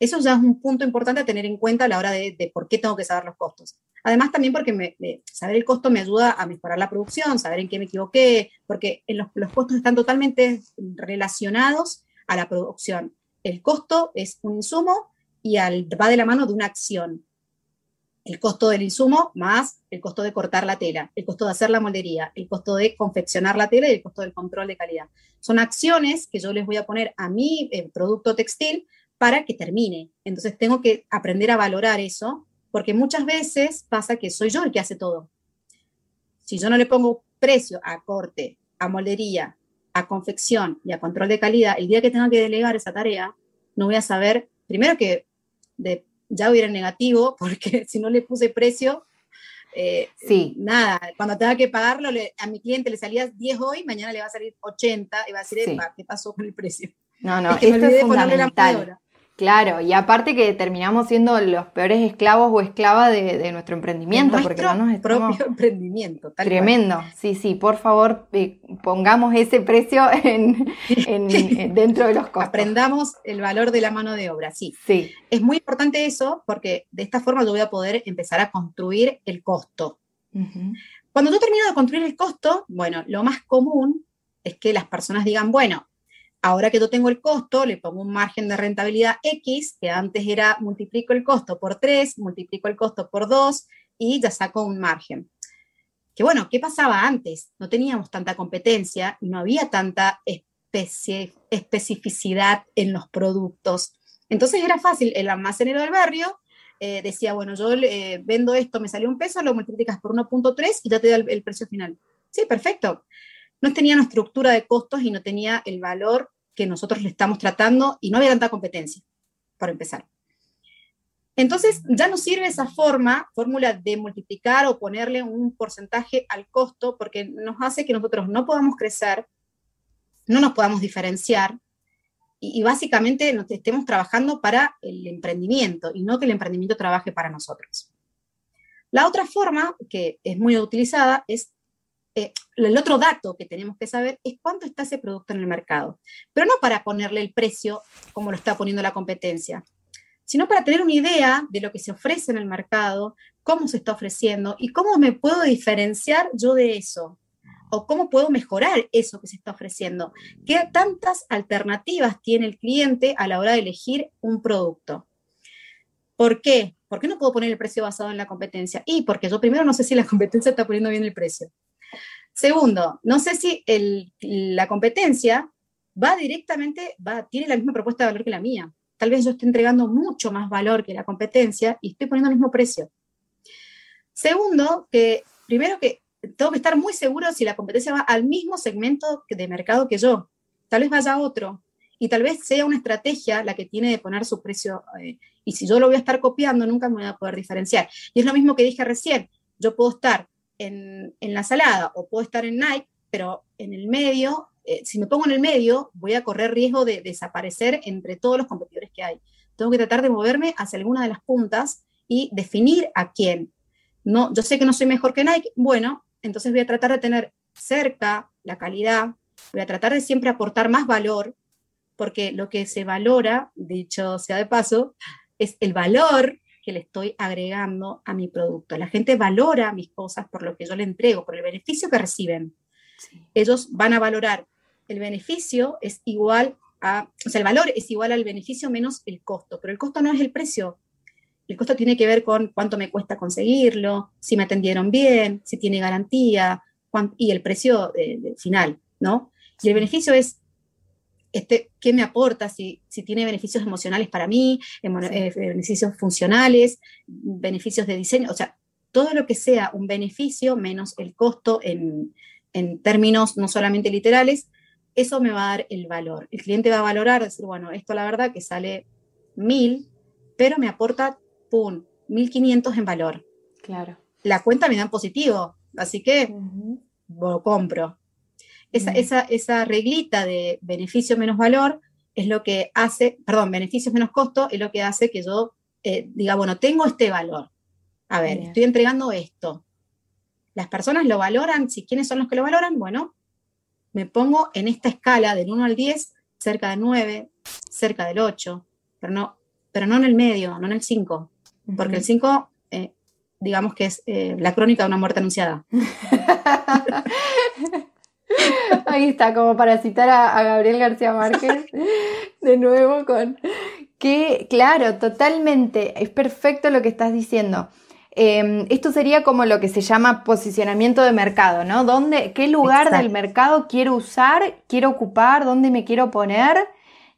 Eso ya es un punto importante a tener en cuenta a la hora de, por qué tengo que saber los costos. Además, también porque saber el costo me ayuda a mejorar la producción, saber en qué me equivoqué, porque los, los costos están totalmente relacionados a la producción. El costo es un insumo y al, va de la mano de una acción. El costo del insumo más el costo de cortar la tela, el costo de hacer la moldería, el costo de confeccionar la tela y el costo del control de calidad. Son acciones que yo les voy a poner a mi eh, producto textil para que termine. Entonces tengo que aprender a valorar eso, porque muchas veces pasa que soy yo el que hace todo. Si yo no le pongo precio a corte, a moldería, a confección y a control de calidad, el día que tenga que delegar esa tarea, no voy a saber, primero que de, ya hubiera negativo, porque si no le puse precio, eh, sí. nada, cuando tenga que pagarlo, a mi cliente le salía 10 hoy, mañana le va a salir 80 y va a decir, ¿qué pasó con el precio? No, no, esto es fundamental. Claro, y aparte que terminamos siendo los peores esclavos o esclavas de, nuestro emprendimiento, porque no nos propio emprendimiento. tremendo, sí, sí, por favor eh, pongamos ese precio en, dentro de los costos. Aprendamos el valor de la mano de obra, sí. Sí. Es muy importante eso porque de esta forma yo voy a poder empezar a construir el costo. Cuando yo termino de construir el costo, bueno, lo más común es que las personas digan, bueno, Ahora que yo tengo el costo, le pongo un margen de rentabilidad X, que antes era multiplico el costo por 3, multiplico el costo por 2 y ya saco un margen. Que bueno, ¿qué pasaba antes? No teníamos tanta competencia y no había tanta especificidad en los productos. Entonces era fácil, el almacenero del barrio eh, decía, bueno, yo eh, vendo esto, me salió un peso, lo multiplicas por 1.3 y ya te da el, el precio final. Sí, perfecto. No tenía estructura de costos y no tenía el valor que nosotros le estamos tratando y no había tanta competencia, para empezar. Entonces, ya no sirve esa forma, fórmula de multiplicar o ponerle un porcentaje al costo, porque nos hace que nosotros no podamos crecer, no nos podamos diferenciar y, y básicamente nos estemos trabajando para el emprendimiento y no que el emprendimiento trabaje para nosotros. La otra forma que es muy utilizada es eh, el otro dato que tenemos que saber es cuánto está ese producto en el mercado, pero no para ponerle el precio como lo está poniendo la competencia, sino para tener una idea de lo que se ofrece en el mercado, cómo se está ofreciendo y cómo me puedo diferenciar yo de eso o cómo puedo mejorar eso que se está ofreciendo. ¿Qué tantas alternativas tiene el cliente a la hora de elegir un producto? ¿Por qué? ¿Por qué no puedo poner el precio basado en la competencia? Y porque yo primero no sé si la competencia está poniendo bien el precio. Segundo, no sé si la competencia va directamente, va, tiene la misma propuesta de valor que la mía. Tal vez yo esté entregando mucho más valor que la competencia y estoy poniendo el mismo precio. Segundo, que primero que tengo que estar muy seguro si la competencia va al mismo segmento de mercado que yo. Tal vez vaya a otro. Y tal vez sea una estrategia la que tiene de poner su precio. Eh, y si yo lo voy a estar copiando, nunca me voy a poder diferenciar. Y es lo mismo que dije recién. Yo puedo estar en, la salada o puedo estar en Nike, pero en el medio, eh, si me pongo en el medio, voy a correr riesgo de desaparecer entre todos los competidores que hay. Tengo que tratar de moverme hacia alguna de las puntas y definir a quién. No, yo sé que no soy mejor que Nike, bueno, entonces voy a tratar de tener cerca la calidad, voy a tratar de siempre aportar más valor, porque lo que se valora, dicho sea de paso, es el valor que le estoy agregando a mi producto. La gente valora mis cosas por lo que yo le entrego, por el beneficio que reciben. Ellos van a valorar el beneficio es igual a, o sea, el valor es igual al beneficio menos el costo, pero el costo no es el precio. El costo tiene que ver con cuánto me cuesta conseguirlo, si me atendieron bien, si tiene garantía y el precio eh, final, ¿no? Y el beneficio es este, qué me aporta, si, si tiene beneficios emocionales para mí, eh, beneficios funcionales, beneficios de diseño, o sea, todo lo que sea un beneficio menos el costo en, en términos no solamente literales, eso me va a dar el valor. El cliente va a valorar, decir, bueno, esto la verdad que sale mil, pero me aporta, pum, 1500 en valor. Claro. La cuenta me da en positivo, así que lo compro. Esa, esa, esa reglita de beneficio menos valor es lo que hace, perdón, beneficios menos costo es lo que hace que yo eh, diga, bueno, tengo este valor. A ver, estoy entregando esto. Las personas lo valoran, si quiénes son los que lo valoran, bueno, me pongo en esta escala del 1 al 10, cerca del 9, cerca del 8, pero no, pero no en el medio, no en el 5, porque el 5, eh, digamos que es eh, la crónica de una muerte anunciada. Ahí está, como para citar a, Gabriel García Márquez, de nuevo con que, claro, totalmente, es perfecto lo que estás diciendo. Em, esto sería como lo que se llama posicionamiento de mercado, ¿no? ¿Dónde, ¿Qué lugar del mercado quiero usar, quiero ocupar, dónde me quiero poner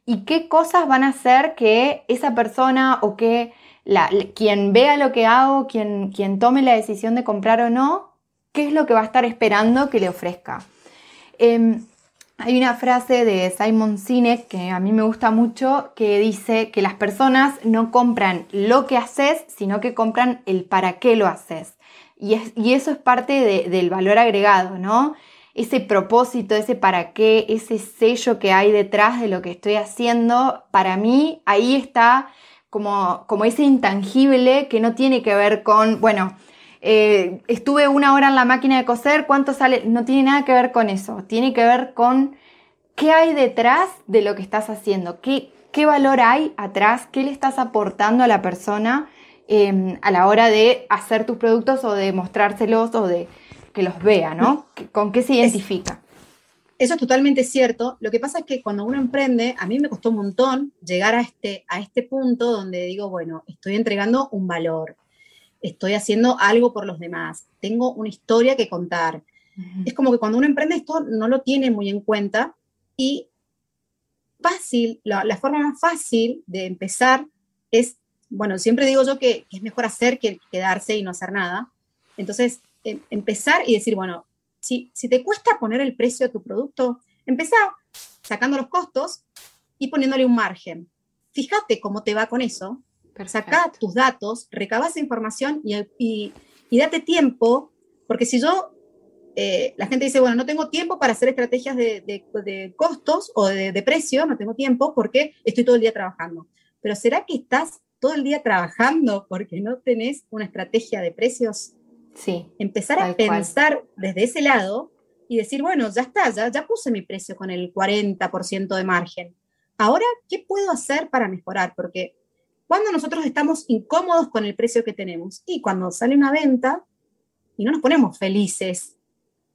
y qué cosas van a hacer que esa persona o que la, quien vea lo que hago, quien, quien tome la decisión de comprar o no, qué es lo que va a estar esperando que le ofrezca. Em, hay una frase de Simon Sinek que a mí me gusta mucho que dice que las personas no compran lo que haces, sino que compran el para qué lo haces. Y, eso es parte del valor agregado, ¿no? Ese propósito, ese para qué, ese sello que hay detrás de lo que estoy haciendo, para mí ahí está como, como ese intangible que no tiene que ver con, bueno, eh, estuve una hora en la máquina de coser, ¿cuánto sale? No tiene nada que ver con eso, tiene que ver con qué hay detrás de lo que estás haciendo, qué, qué valor hay atrás, qué le estás aportando a la persona em, a la hora de hacer tus productos o de mostrárselos o de que los vea, ¿no? ¿Con qué se identifica? Eso es totalmente cierto. Lo que pasa es que cuando uno emprende, a mí me costó un montón llegar a este, a este punto donde digo, bueno, estoy entregando un valor, estoy haciendo algo por los demás, tengo una historia que contar. Es como que cuando uno emprende esto no lo tiene muy en cuenta y fácil, la, forma más fácil de empezar es, bueno, siempre digo yo que, es mejor hacer que quedarse y no hacer nada. Entonces, em, empezar y decir, bueno, si, si te cuesta poner el precio de tu producto, empezá sacando los costos y poniéndole un margen. Fíjate cómo te va con eso Saca tus datos, recaba esa información y, date tiempo, porque si yo, eh, la gente dice, bueno, no tengo tiempo para hacer estrategias de, costos o de, precio, no tengo tiempo porque estoy todo el día trabajando. Pero ¿será que estás todo el día trabajando porque no tenés una estrategia de precios? Sí. Empezar a pensar desde ese lado y decir, bueno, ya está, ya, ya puse mi precio con el 40% de margen. Ahora, ¿qué puedo hacer para mejorar? Porque cuando nosotros estamos incómodos con el precio que tenemos. Y cuando sale una venta y no nos ponemos felices,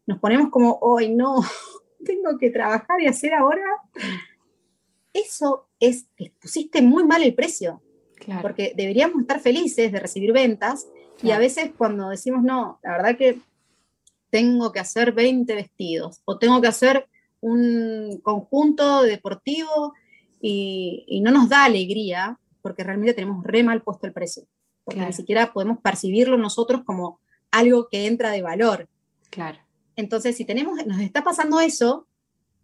nos ponemos como, hoy no, tengo que trabajar y hacer ahora. Eso es pusiste muy mal el precio, porque deberíamos estar felices de recibir ventas y a veces cuando decimos, no, la verdad que tengo que hacer 20 vestidos o tengo que hacer un conjunto deportivo y, y no nos da alegría, porque realmente tenemos re mal puesto el precio, porque ni siquiera podemos percibirlo nosotros como algo que entra de valor. Claro. Entonces, si tenemos, nos está pasando eso,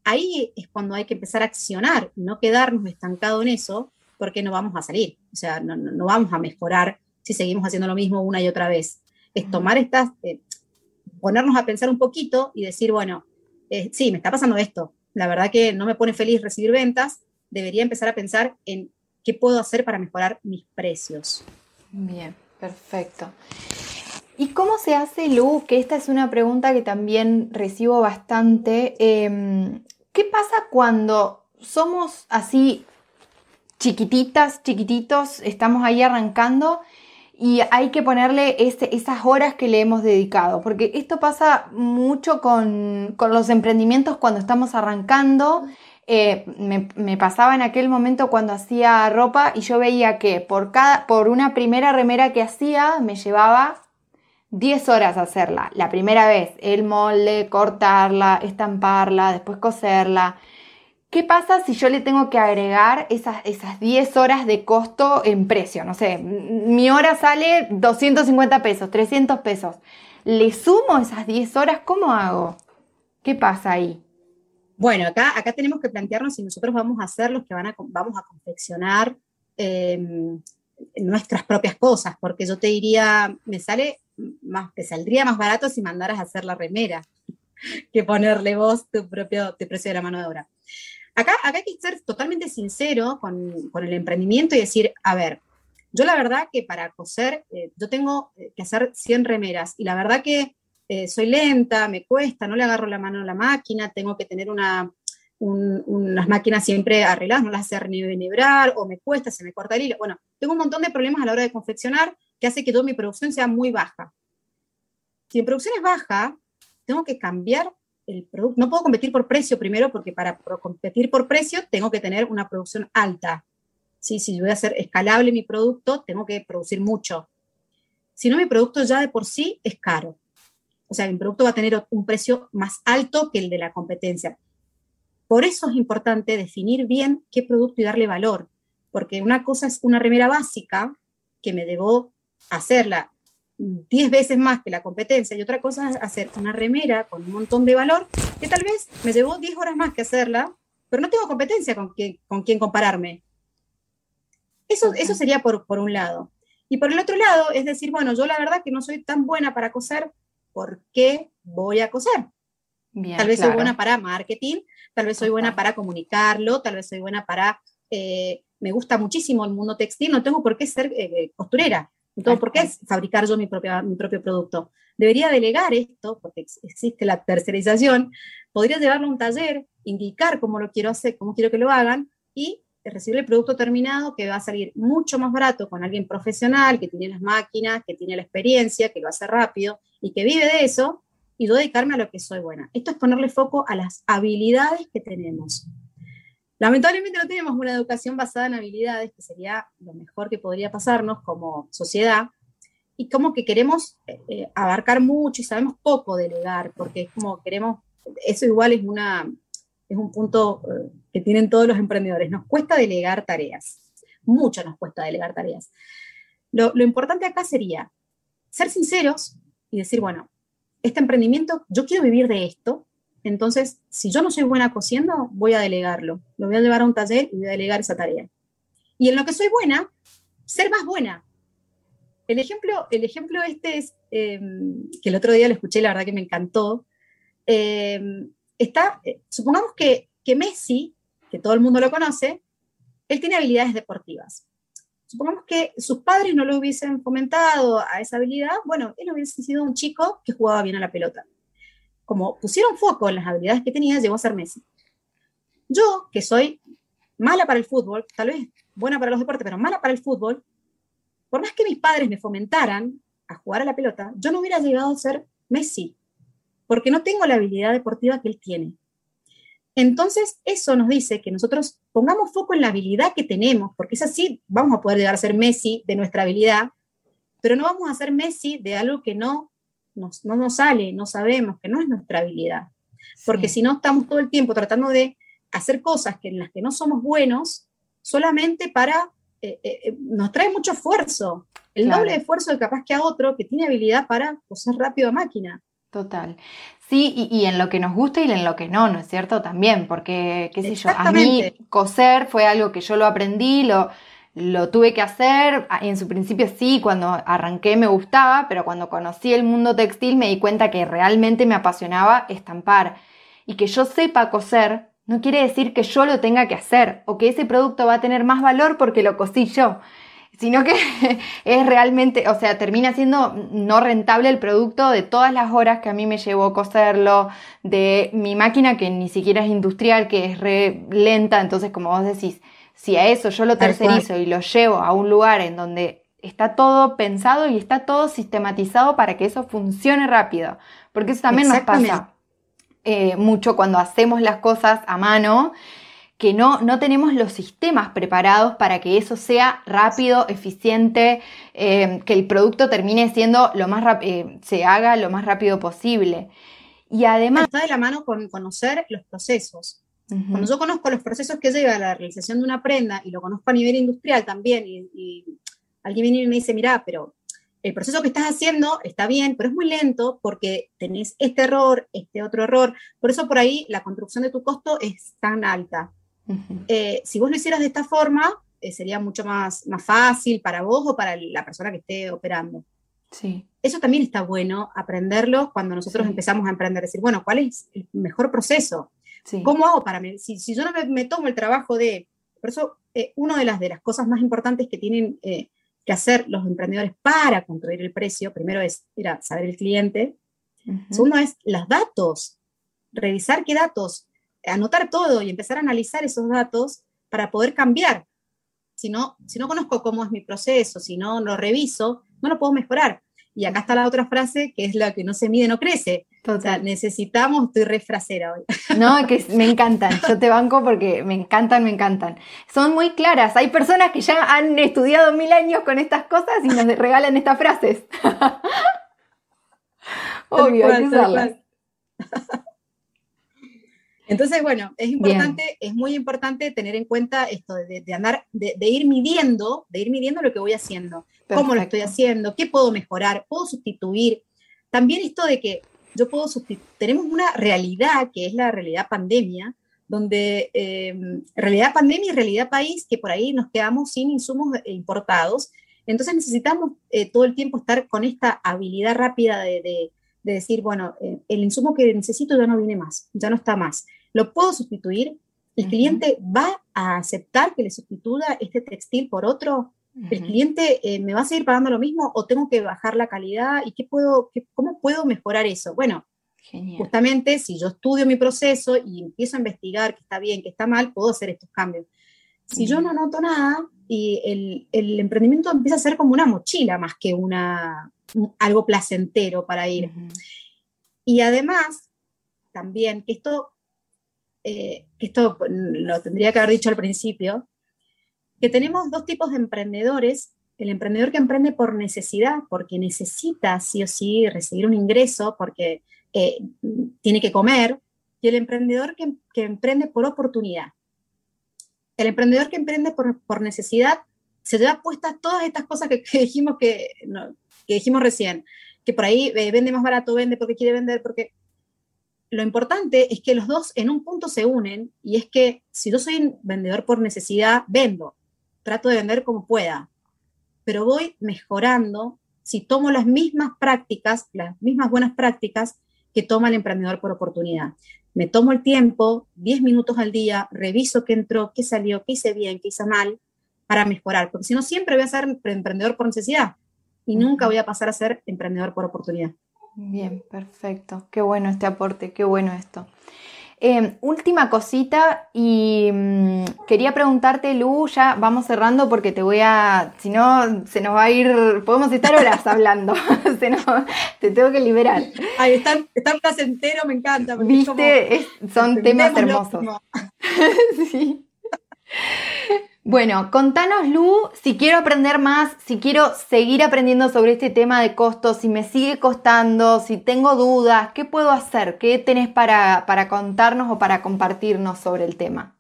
ahí es cuando hay que empezar a accionar, no quedarnos estancados en eso, porque no vamos a salir, o sea, no, no, vamos a mejorar si seguimos haciendo lo mismo una y otra vez. Es tomar estas, eh, ponernos a pensar un poquito y decir, bueno, eh, sí, me está pasando esto, la verdad que no me pone feliz recibir ventas, debería empezar a pensar en ¿Qué puedo hacer para mejorar mis precios? Bien, perfecto. ¿Y cómo se hace, Lu? Que esta es una pregunta que también recibo bastante. Em, ¿Qué pasa cuando somos así chiquititas, chiquititos, estamos ahí arrancando y hay que ponerle esas horas que le hemos dedicado? Porque esto pasa mucho con, con los emprendimientos cuando estamos arrancando eh, me, pasaba en aquel momento cuando hacía ropa y yo veía que por, cada, por una primera remera que hacía me llevaba 10 horas hacerla. La primera vez, el molde, cortarla, estamparla, después coserla. ¿Qué pasa si yo le tengo que agregar esas, esas 10 horas de costo en precio? No sé, mi hora sale 250 pesos, 300 pesos. ¿Le sumo esas 10 horas? ¿Cómo hago? ¿Qué pasa ahí? Bueno, acá, acá tenemos que plantearnos si nosotros vamos a ser los que van a, vamos a confeccionar em, nuestras propias cosas, porque yo te diría, me sale más, te saldría más barato si mandaras a hacer la remera. que ponerle vos tu propio precio de la mano de obra. Acá, acá hay que ser totalmente sincero con, el emprendimiento y decir, a ver, yo la verdad que para coser, eh, yo tengo eh, que hacer 100 remeras y la verdad que eh, soy lenta, me cuesta, no le agarro la mano a la máquina, tengo que tener una, unas máquinas siempre arregladas, no las sé enhebrar o me cuesta, se me corta el hilo. Bueno, tengo un montón de problemas a la hora de confeccionar que hace que toda mi producción sea muy baja. Si mi producción es baja, tengo que cambiar el producto. No puedo competir por precio primero porque para competir por precio tengo que tener una producción alta. ¿Sí? Si voy a hacer escalable mi producto, tengo que producir mucho. Si no, mi producto ya de por sí es caro. O sea, mi producto va a tener un precio más alto que el de la competencia. Por eso es importante definir bien qué producto y darle valor, porque una cosa es una remera básica que me debo hacerla 10 veces más que la competencia y otra cosa es hacer una remera con un montón de valor que tal vez me llevó 10 horas más que hacerla, pero no tengo competencia con, quien, con quién compararme. Eso, eso sería por, por un lado. Y por el otro lado, es decir, bueno, yo la verdad que no soy tan buena para coser, ¿por qué voy a coser? tal vez soy buena para marketing, tal vez soy buena para comunicarlo, tal vez soy buena para... Eh, me gusta muchísimo el mundo textil, no tengo por qué ser eh, costurera todo, ¿por qué fabricar yo mi, propia, mi propio producto? Debería delegar esto, porque existe la tercerización, podría llevarlo a un taller, indicar cómo lo quiero hacer, cómo quiero que lo hagan y recibir el producto terminado que va a salir mucho más barato con alguien profesional, que tiene las máquinas, que tiene la experiencia, que lo hace rápido y que vive de eso, y yo dedicarme a lo que soy buena. Esto es ponerle foco a las habilidades que tenemos. Lamentablemente no tenemos una educación basada en habilidades, que sería lo mejor que podría pasarnos como sociedad, y como que queremos eh, eh, abarcar mucho y sabemos poco delegar, porque es como queremos, eso igual es, una, es un punto eh, que tienen todos los emprendedores, nos cuesta delegar tareas, mucho nos cuesta delegar tareas. Lo, lo importante acá sería ser sinceros y decir, bueno, este emprendimiento, yo quiero vivir de esto, entonces, si yo no soy buena cosiendo, voy a delegarlo. Lo voy a llevar a un taller y voy a delegar esa tarea. Y en lo que soy buena, ser más buena. El ejemplo, el ejemplo este es, em, que el otro día lo escuché, la verdad que me encantó. Em, está, eh, supongamos que, que Messi, que todo el mundo lo conoce, él tiene habilidades deportivas. Supongamos que sus padres no lo hubiesen fomentado a esa habilidad, bueno, él hubiese sido un chico que jugaba bien a la pelota como pusieron foco en las habilidades que tenía, llegó a ser Messi. Yo, que soy mala para el fútbol, tal vez buena para los deportes, pero mala para el fútbol, por más que mis padres me fomentaran a jugar a la pelota, yo no hubiera llegado a ser Messi, porque no tengo la habilidad deportiva que él tiene. Entonces, eso nos dice que nosotros pongamos foco en la habilidad que tenemos, porque es así, vamos a poder llegar a ser Messi de nuestra habilidad, pero no vamos a ser Messi de algo que no no nos sale, no sabemos, que no es nuestra habilidad. Porque si no, estamos todo el tiempo tratando de hacer cosas que, en las que no somos buenos solamente para... Eh, eh, eh, nos trae mucho esfuerzo, el doble de esfuerzo de capaz que a otro que tiene habilidad para coser rápido a máquina. Total. Sí, y, en lo que nos gusta y en lo que no, ¿no es cierto? También, porque, qué sé yo, a mí coser fue algo que yo lo aprendí, lo, lo tuve que hacer, en su principio sí, cuando arranqué me gustaba, pero cuando conocí el mundo textil me di cuenta que realmente me apasionaba estampar. Y que yo sepa coser no quiere decir que yo lo tenga que hacer o que ese producto va a tener más valor porque lo cosí yo, sino que es realmente, o sea, termina siendo no rentable el producto de todas las horas que a mí me llevó coserlo, de mi máquina que ni siquiera es industrial, que es re lenta, entonces como vos decís, si a eso yo lo tercerizo y lo llevo a un lugar en donde está todo pensado y está todo sistematizado para que eso funcione rápido, porque eso también nos pasa eh, mucho cuando hacemos las cosas a mano, que no, no tenemos los sistemas preparados para que eso sea rápido, eficiente, eh, que el producto termine siendo lo más eh, se haga lo más rápido posible. Y además... Está de la mano con conocer los procesos. Cuando yo conozco los procesos que lleva a la realización de una prenda y lo conozco a nivel industrial también, y, alguien viene y me dice, mira, pero el proceso que estás haciendo está bien, pero es muy lento porque tenés este error, este otro error. Por eso por ahí la construcción de tu costo es tan alta. Eh, si vos lo hicieras de esta forma, eh, sería mucho más, más fácil para vos o para la persona que esté operando. Sí. Eso también está bueno aprenderlo cuando nosotros empezamos a emprender, decir, bueno, ¿cuál es el mejor proceso? ¿Cómo hago para mí? Si, yo no me, tomo el trabajo de... Por eso, eh, una de las, de las cosas más importantes que tienen eh, que hacer los emprendedores para construir el precio, primero es saber el cliente, segundo es los datos, revisar qué datos, anotar todo y empezar a analizar esos datos para poder cambiar. Si no, si no conozco cómo es mi proceso, si no lo reviso, no lo puedo mejorar. Y acá está la otra frase, que es la que no se mide, no crece. O sea, necesitamos, estoy refrasera hoy. No, que me encantan, yo te banco porque me encantan, me encantan. Son muy claras, hay personas que ya han estudiado mil años con estas cosas y nos regalan estas frases. Obvio, hay que Entonces, bueno, es importante, es muy importante tener en cuenta esto de, andar, de, ir midiendo, de ir midiendo lo que voy haciendo, cómo lo estoy haciendo, qué puedo mejorar, puedo sustituir. También esto de que yo puedo sustituir, tenemos una realidad que es la realidad pandemia, donde em, realidad pandemia y realidad país, que por ahí nos quedamos sin insumos importados. Entonces necesitamos eh, todo el tiempo estar con esta habilidad rápida de, decir, bueno, eh, el insumo que necesito ya no viene más, ya no está más lo puedo sustituir, el cliente va a aceptar que le sustituya este textil por otro, el cliente eh, me va a seguir pagando lo mismo o tengo que bajar la calidad y qué puedo, cómo puedo mejorar eso. Bueno, justamente si yo estudio mi proceso y empiezo a investigar qué está bien, qué está mal, puedo hacer estos cambios. Si yo no noto nada y el, emprendimiento empieza a ser como una mochila más que una, algo placentero para ir. Y además, también, esto eh, esto lo tendría que haber dicho al principio, que tenemos dos tipos de emprendedores. El emprendedor que emprende por necesidad, porque necesita sí o sí recibir un ingreso, porque eh, tiene que comer, y el emprendedor que, emprende por oportunidad. El emprendedor que emprende por, necesidad se lleva puestas todas estas cosas que, dijimos que, que dijimos recién, que por ahí eh, vende más barato, vende porque quiere vender, porque lo importante es que los dos en un punto se unen y es que si yo soy vendedor por necesidad, vendo, trato de vender como pueda, pero voy mejorando si tomo las mismas prácticas, las mismas buenas prácticas que toma el emprendedor por oportunidad. Me tomo el tiempo, 10 minutos al día, reviso qué entró, qué salió, qué hice bien, qué hice mal, para mejorar, porque si no siempre voy a ser emprendedor por necesidad y nunca voy a pasar a ser emprendedor por oportunidad. Bien, perfecto. Qué bueno este aporte, qué bueno esto. Em, última cosita y mm, quería preguntarte, Lu, ya vamos cerrando porque te voy a, si no, se nos va a ir, podemos estar horas hablando, te tengo que liberar. Ay, están, están placentero, me encanta. Viste, son temas hermosos. sí. Bueno, contanos, Lu, si quiero aprender más, si quiero seguir aprendiendo sobre este tema de costos, si me sigue costando, si tengo dudas, ¿qué puedo hacer? ¿Qué tenés para, contarnos o para compartirnos sobre el tema?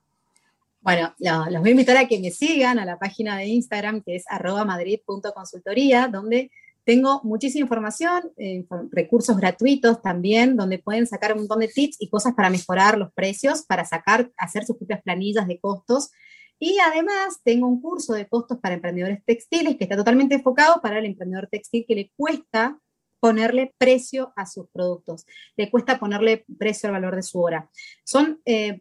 Bueno, los voy a invitar a que me sigan a la página de Instagram que es arroba madrid.consultoría, donde tengo muchísima información, eh, recursos gratuitos también, donde pueden sacar un montón de tips y cosas para mejorar los precios, para sacar, hacer sus propias planillas de costos y además tengo un curso de costos para emprendedores textiles que está totalmente enfocado para el emprendedor textil que le cuesta ponerle precio a sus productos, le cuesta ponerle precio al valor de su hora. Son eh,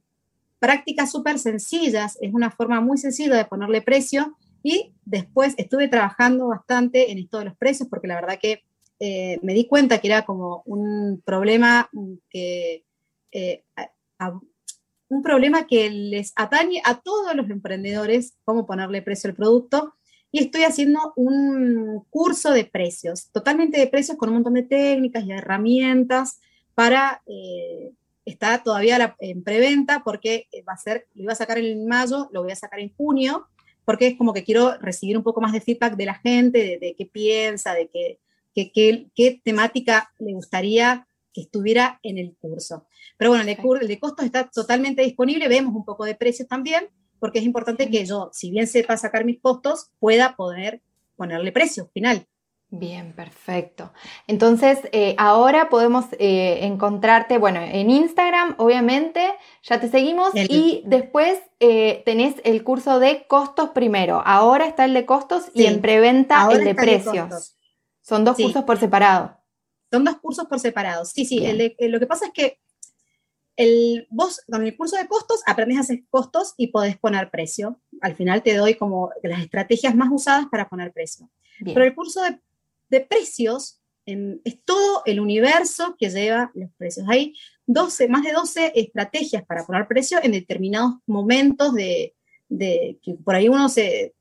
prácticas súper sencillas, es una forma muy sencilla de ponerle precio y después estuve trabajando bastante en esto de los precios porque la verdad que eh, me di cuenta que era como un problema que eh, un problema que les atañe a todos los emprendedores, cómo ponerle precio al producto. Y estoy haciendo un curso de precios, totalmente de precios con un montón de técnicas y herramientas para eh, estar todavía en preventa porque va a ser, lo iba a sacar en mayo, lo voy a sacar en junio, porque es como que quiero recibir un poco más de feedback de la gente, de, qué piensa, de qué, qué temática le gustaría que estuviera en el curso. Pero bueno, el de, costos está totalmente disponible, vemos un poco de precios también, porque es importante que yo, si bien sepa sacar mis costos, pueda poder ponerle precio final. Bien, perfecto. Entonces, eh, ahora podemos eh, encontrarte, bueno, en Instagram, obviamente, ya te seguimos y después eh, tenés el curso de costos primero. Ahora está el de costos y en preventa el de precios. Son dos cursos por separado. Son dos cursos por separado. Sí, sí. lo que pasa es que el, vos con el curso de costos aprendes a hacer costos y podés poner precio. Al final te doy como las estrategias más usadas para poner precio. Pero el curso de, precios es todo el universo que lleva los precios. Hay 12, más de 12 estrategias para poner precio en determinados momentos de, de que por ahí uno se...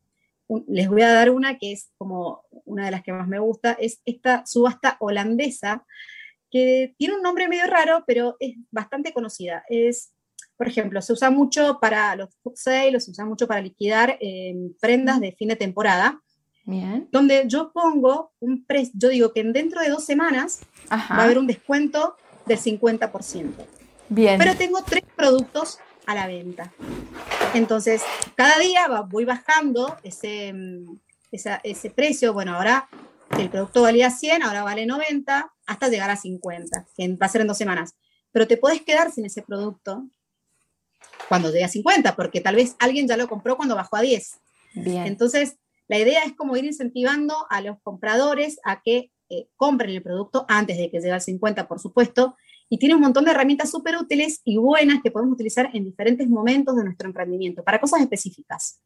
les voy a dar una que es como una de las que más me gusta, es esta subasta holandesa que tiene un nombre medio raro, pero es bastante conocida. Es, por ejemplo, se usa mucho para los food sales, se usa mucho para liquidar prendas de fin de temporada. Bien. Donde yo pongo un precio, yo digo que dentro de dos semanas va a haber un descuento del 50%. Bien. Pero tengo tres productos a la venta. Entonces, cada día voy bajando ese, ese precio. Bueno, ahora el producto valía 100, ahora vale 90, hasta llegar a 50, que va a ser en dos semanas. Pero te puedes quedar sin ese producto cuando llegue a 50, porque tal vez alguien ya lo compró cuando bajó a 10. Bien. Entonces, la idea es como ir incentivando a los compradores a que eh, compren el producto antes de que llegue al 50, por supuesto, y tiene un montón de herramientas súper útiles y buenas que podemos utilizar en diferentes momentos de nuestro emprendimiento, para cosas específicas.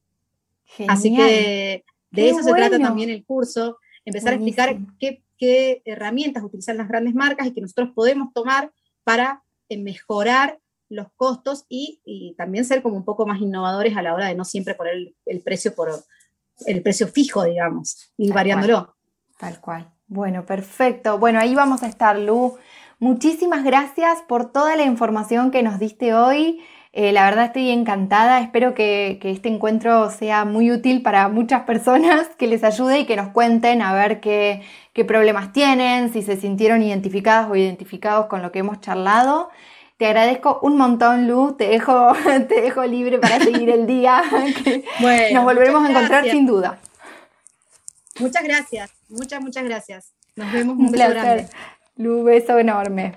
Así que de eso se trata también el curso empezar a explicar qué, herramientas utilizan las grandes marcas y que nosotros podemos tomar para eh, mejorar los costos y, también ser como un poco más innovadores a la hora de no siempre poner el, precio por el precio fijo, digamos, y variándolo. Tal cual. Bueno, perfecto. Bueno, ahí vamos a estar, Lu. Muchísimas gracias por toda la información que nos diste hoy. Eh, la verdad estoy encantada, espero que, este encuentro sea muy útil para muchas personas, que les ayude y que nos cuenten a ver qué, problemas tienen, si se sintieron identificadas o identificados con lo que hemos charlado. Te agradezco un montón, Luz. Te dejo, te dejo libre para seguir el día. nos volveremos a encontrar sin duda. Muchas gracias. Muchas, muchas gracias. Nos vemos. Un, un beso beso enorme.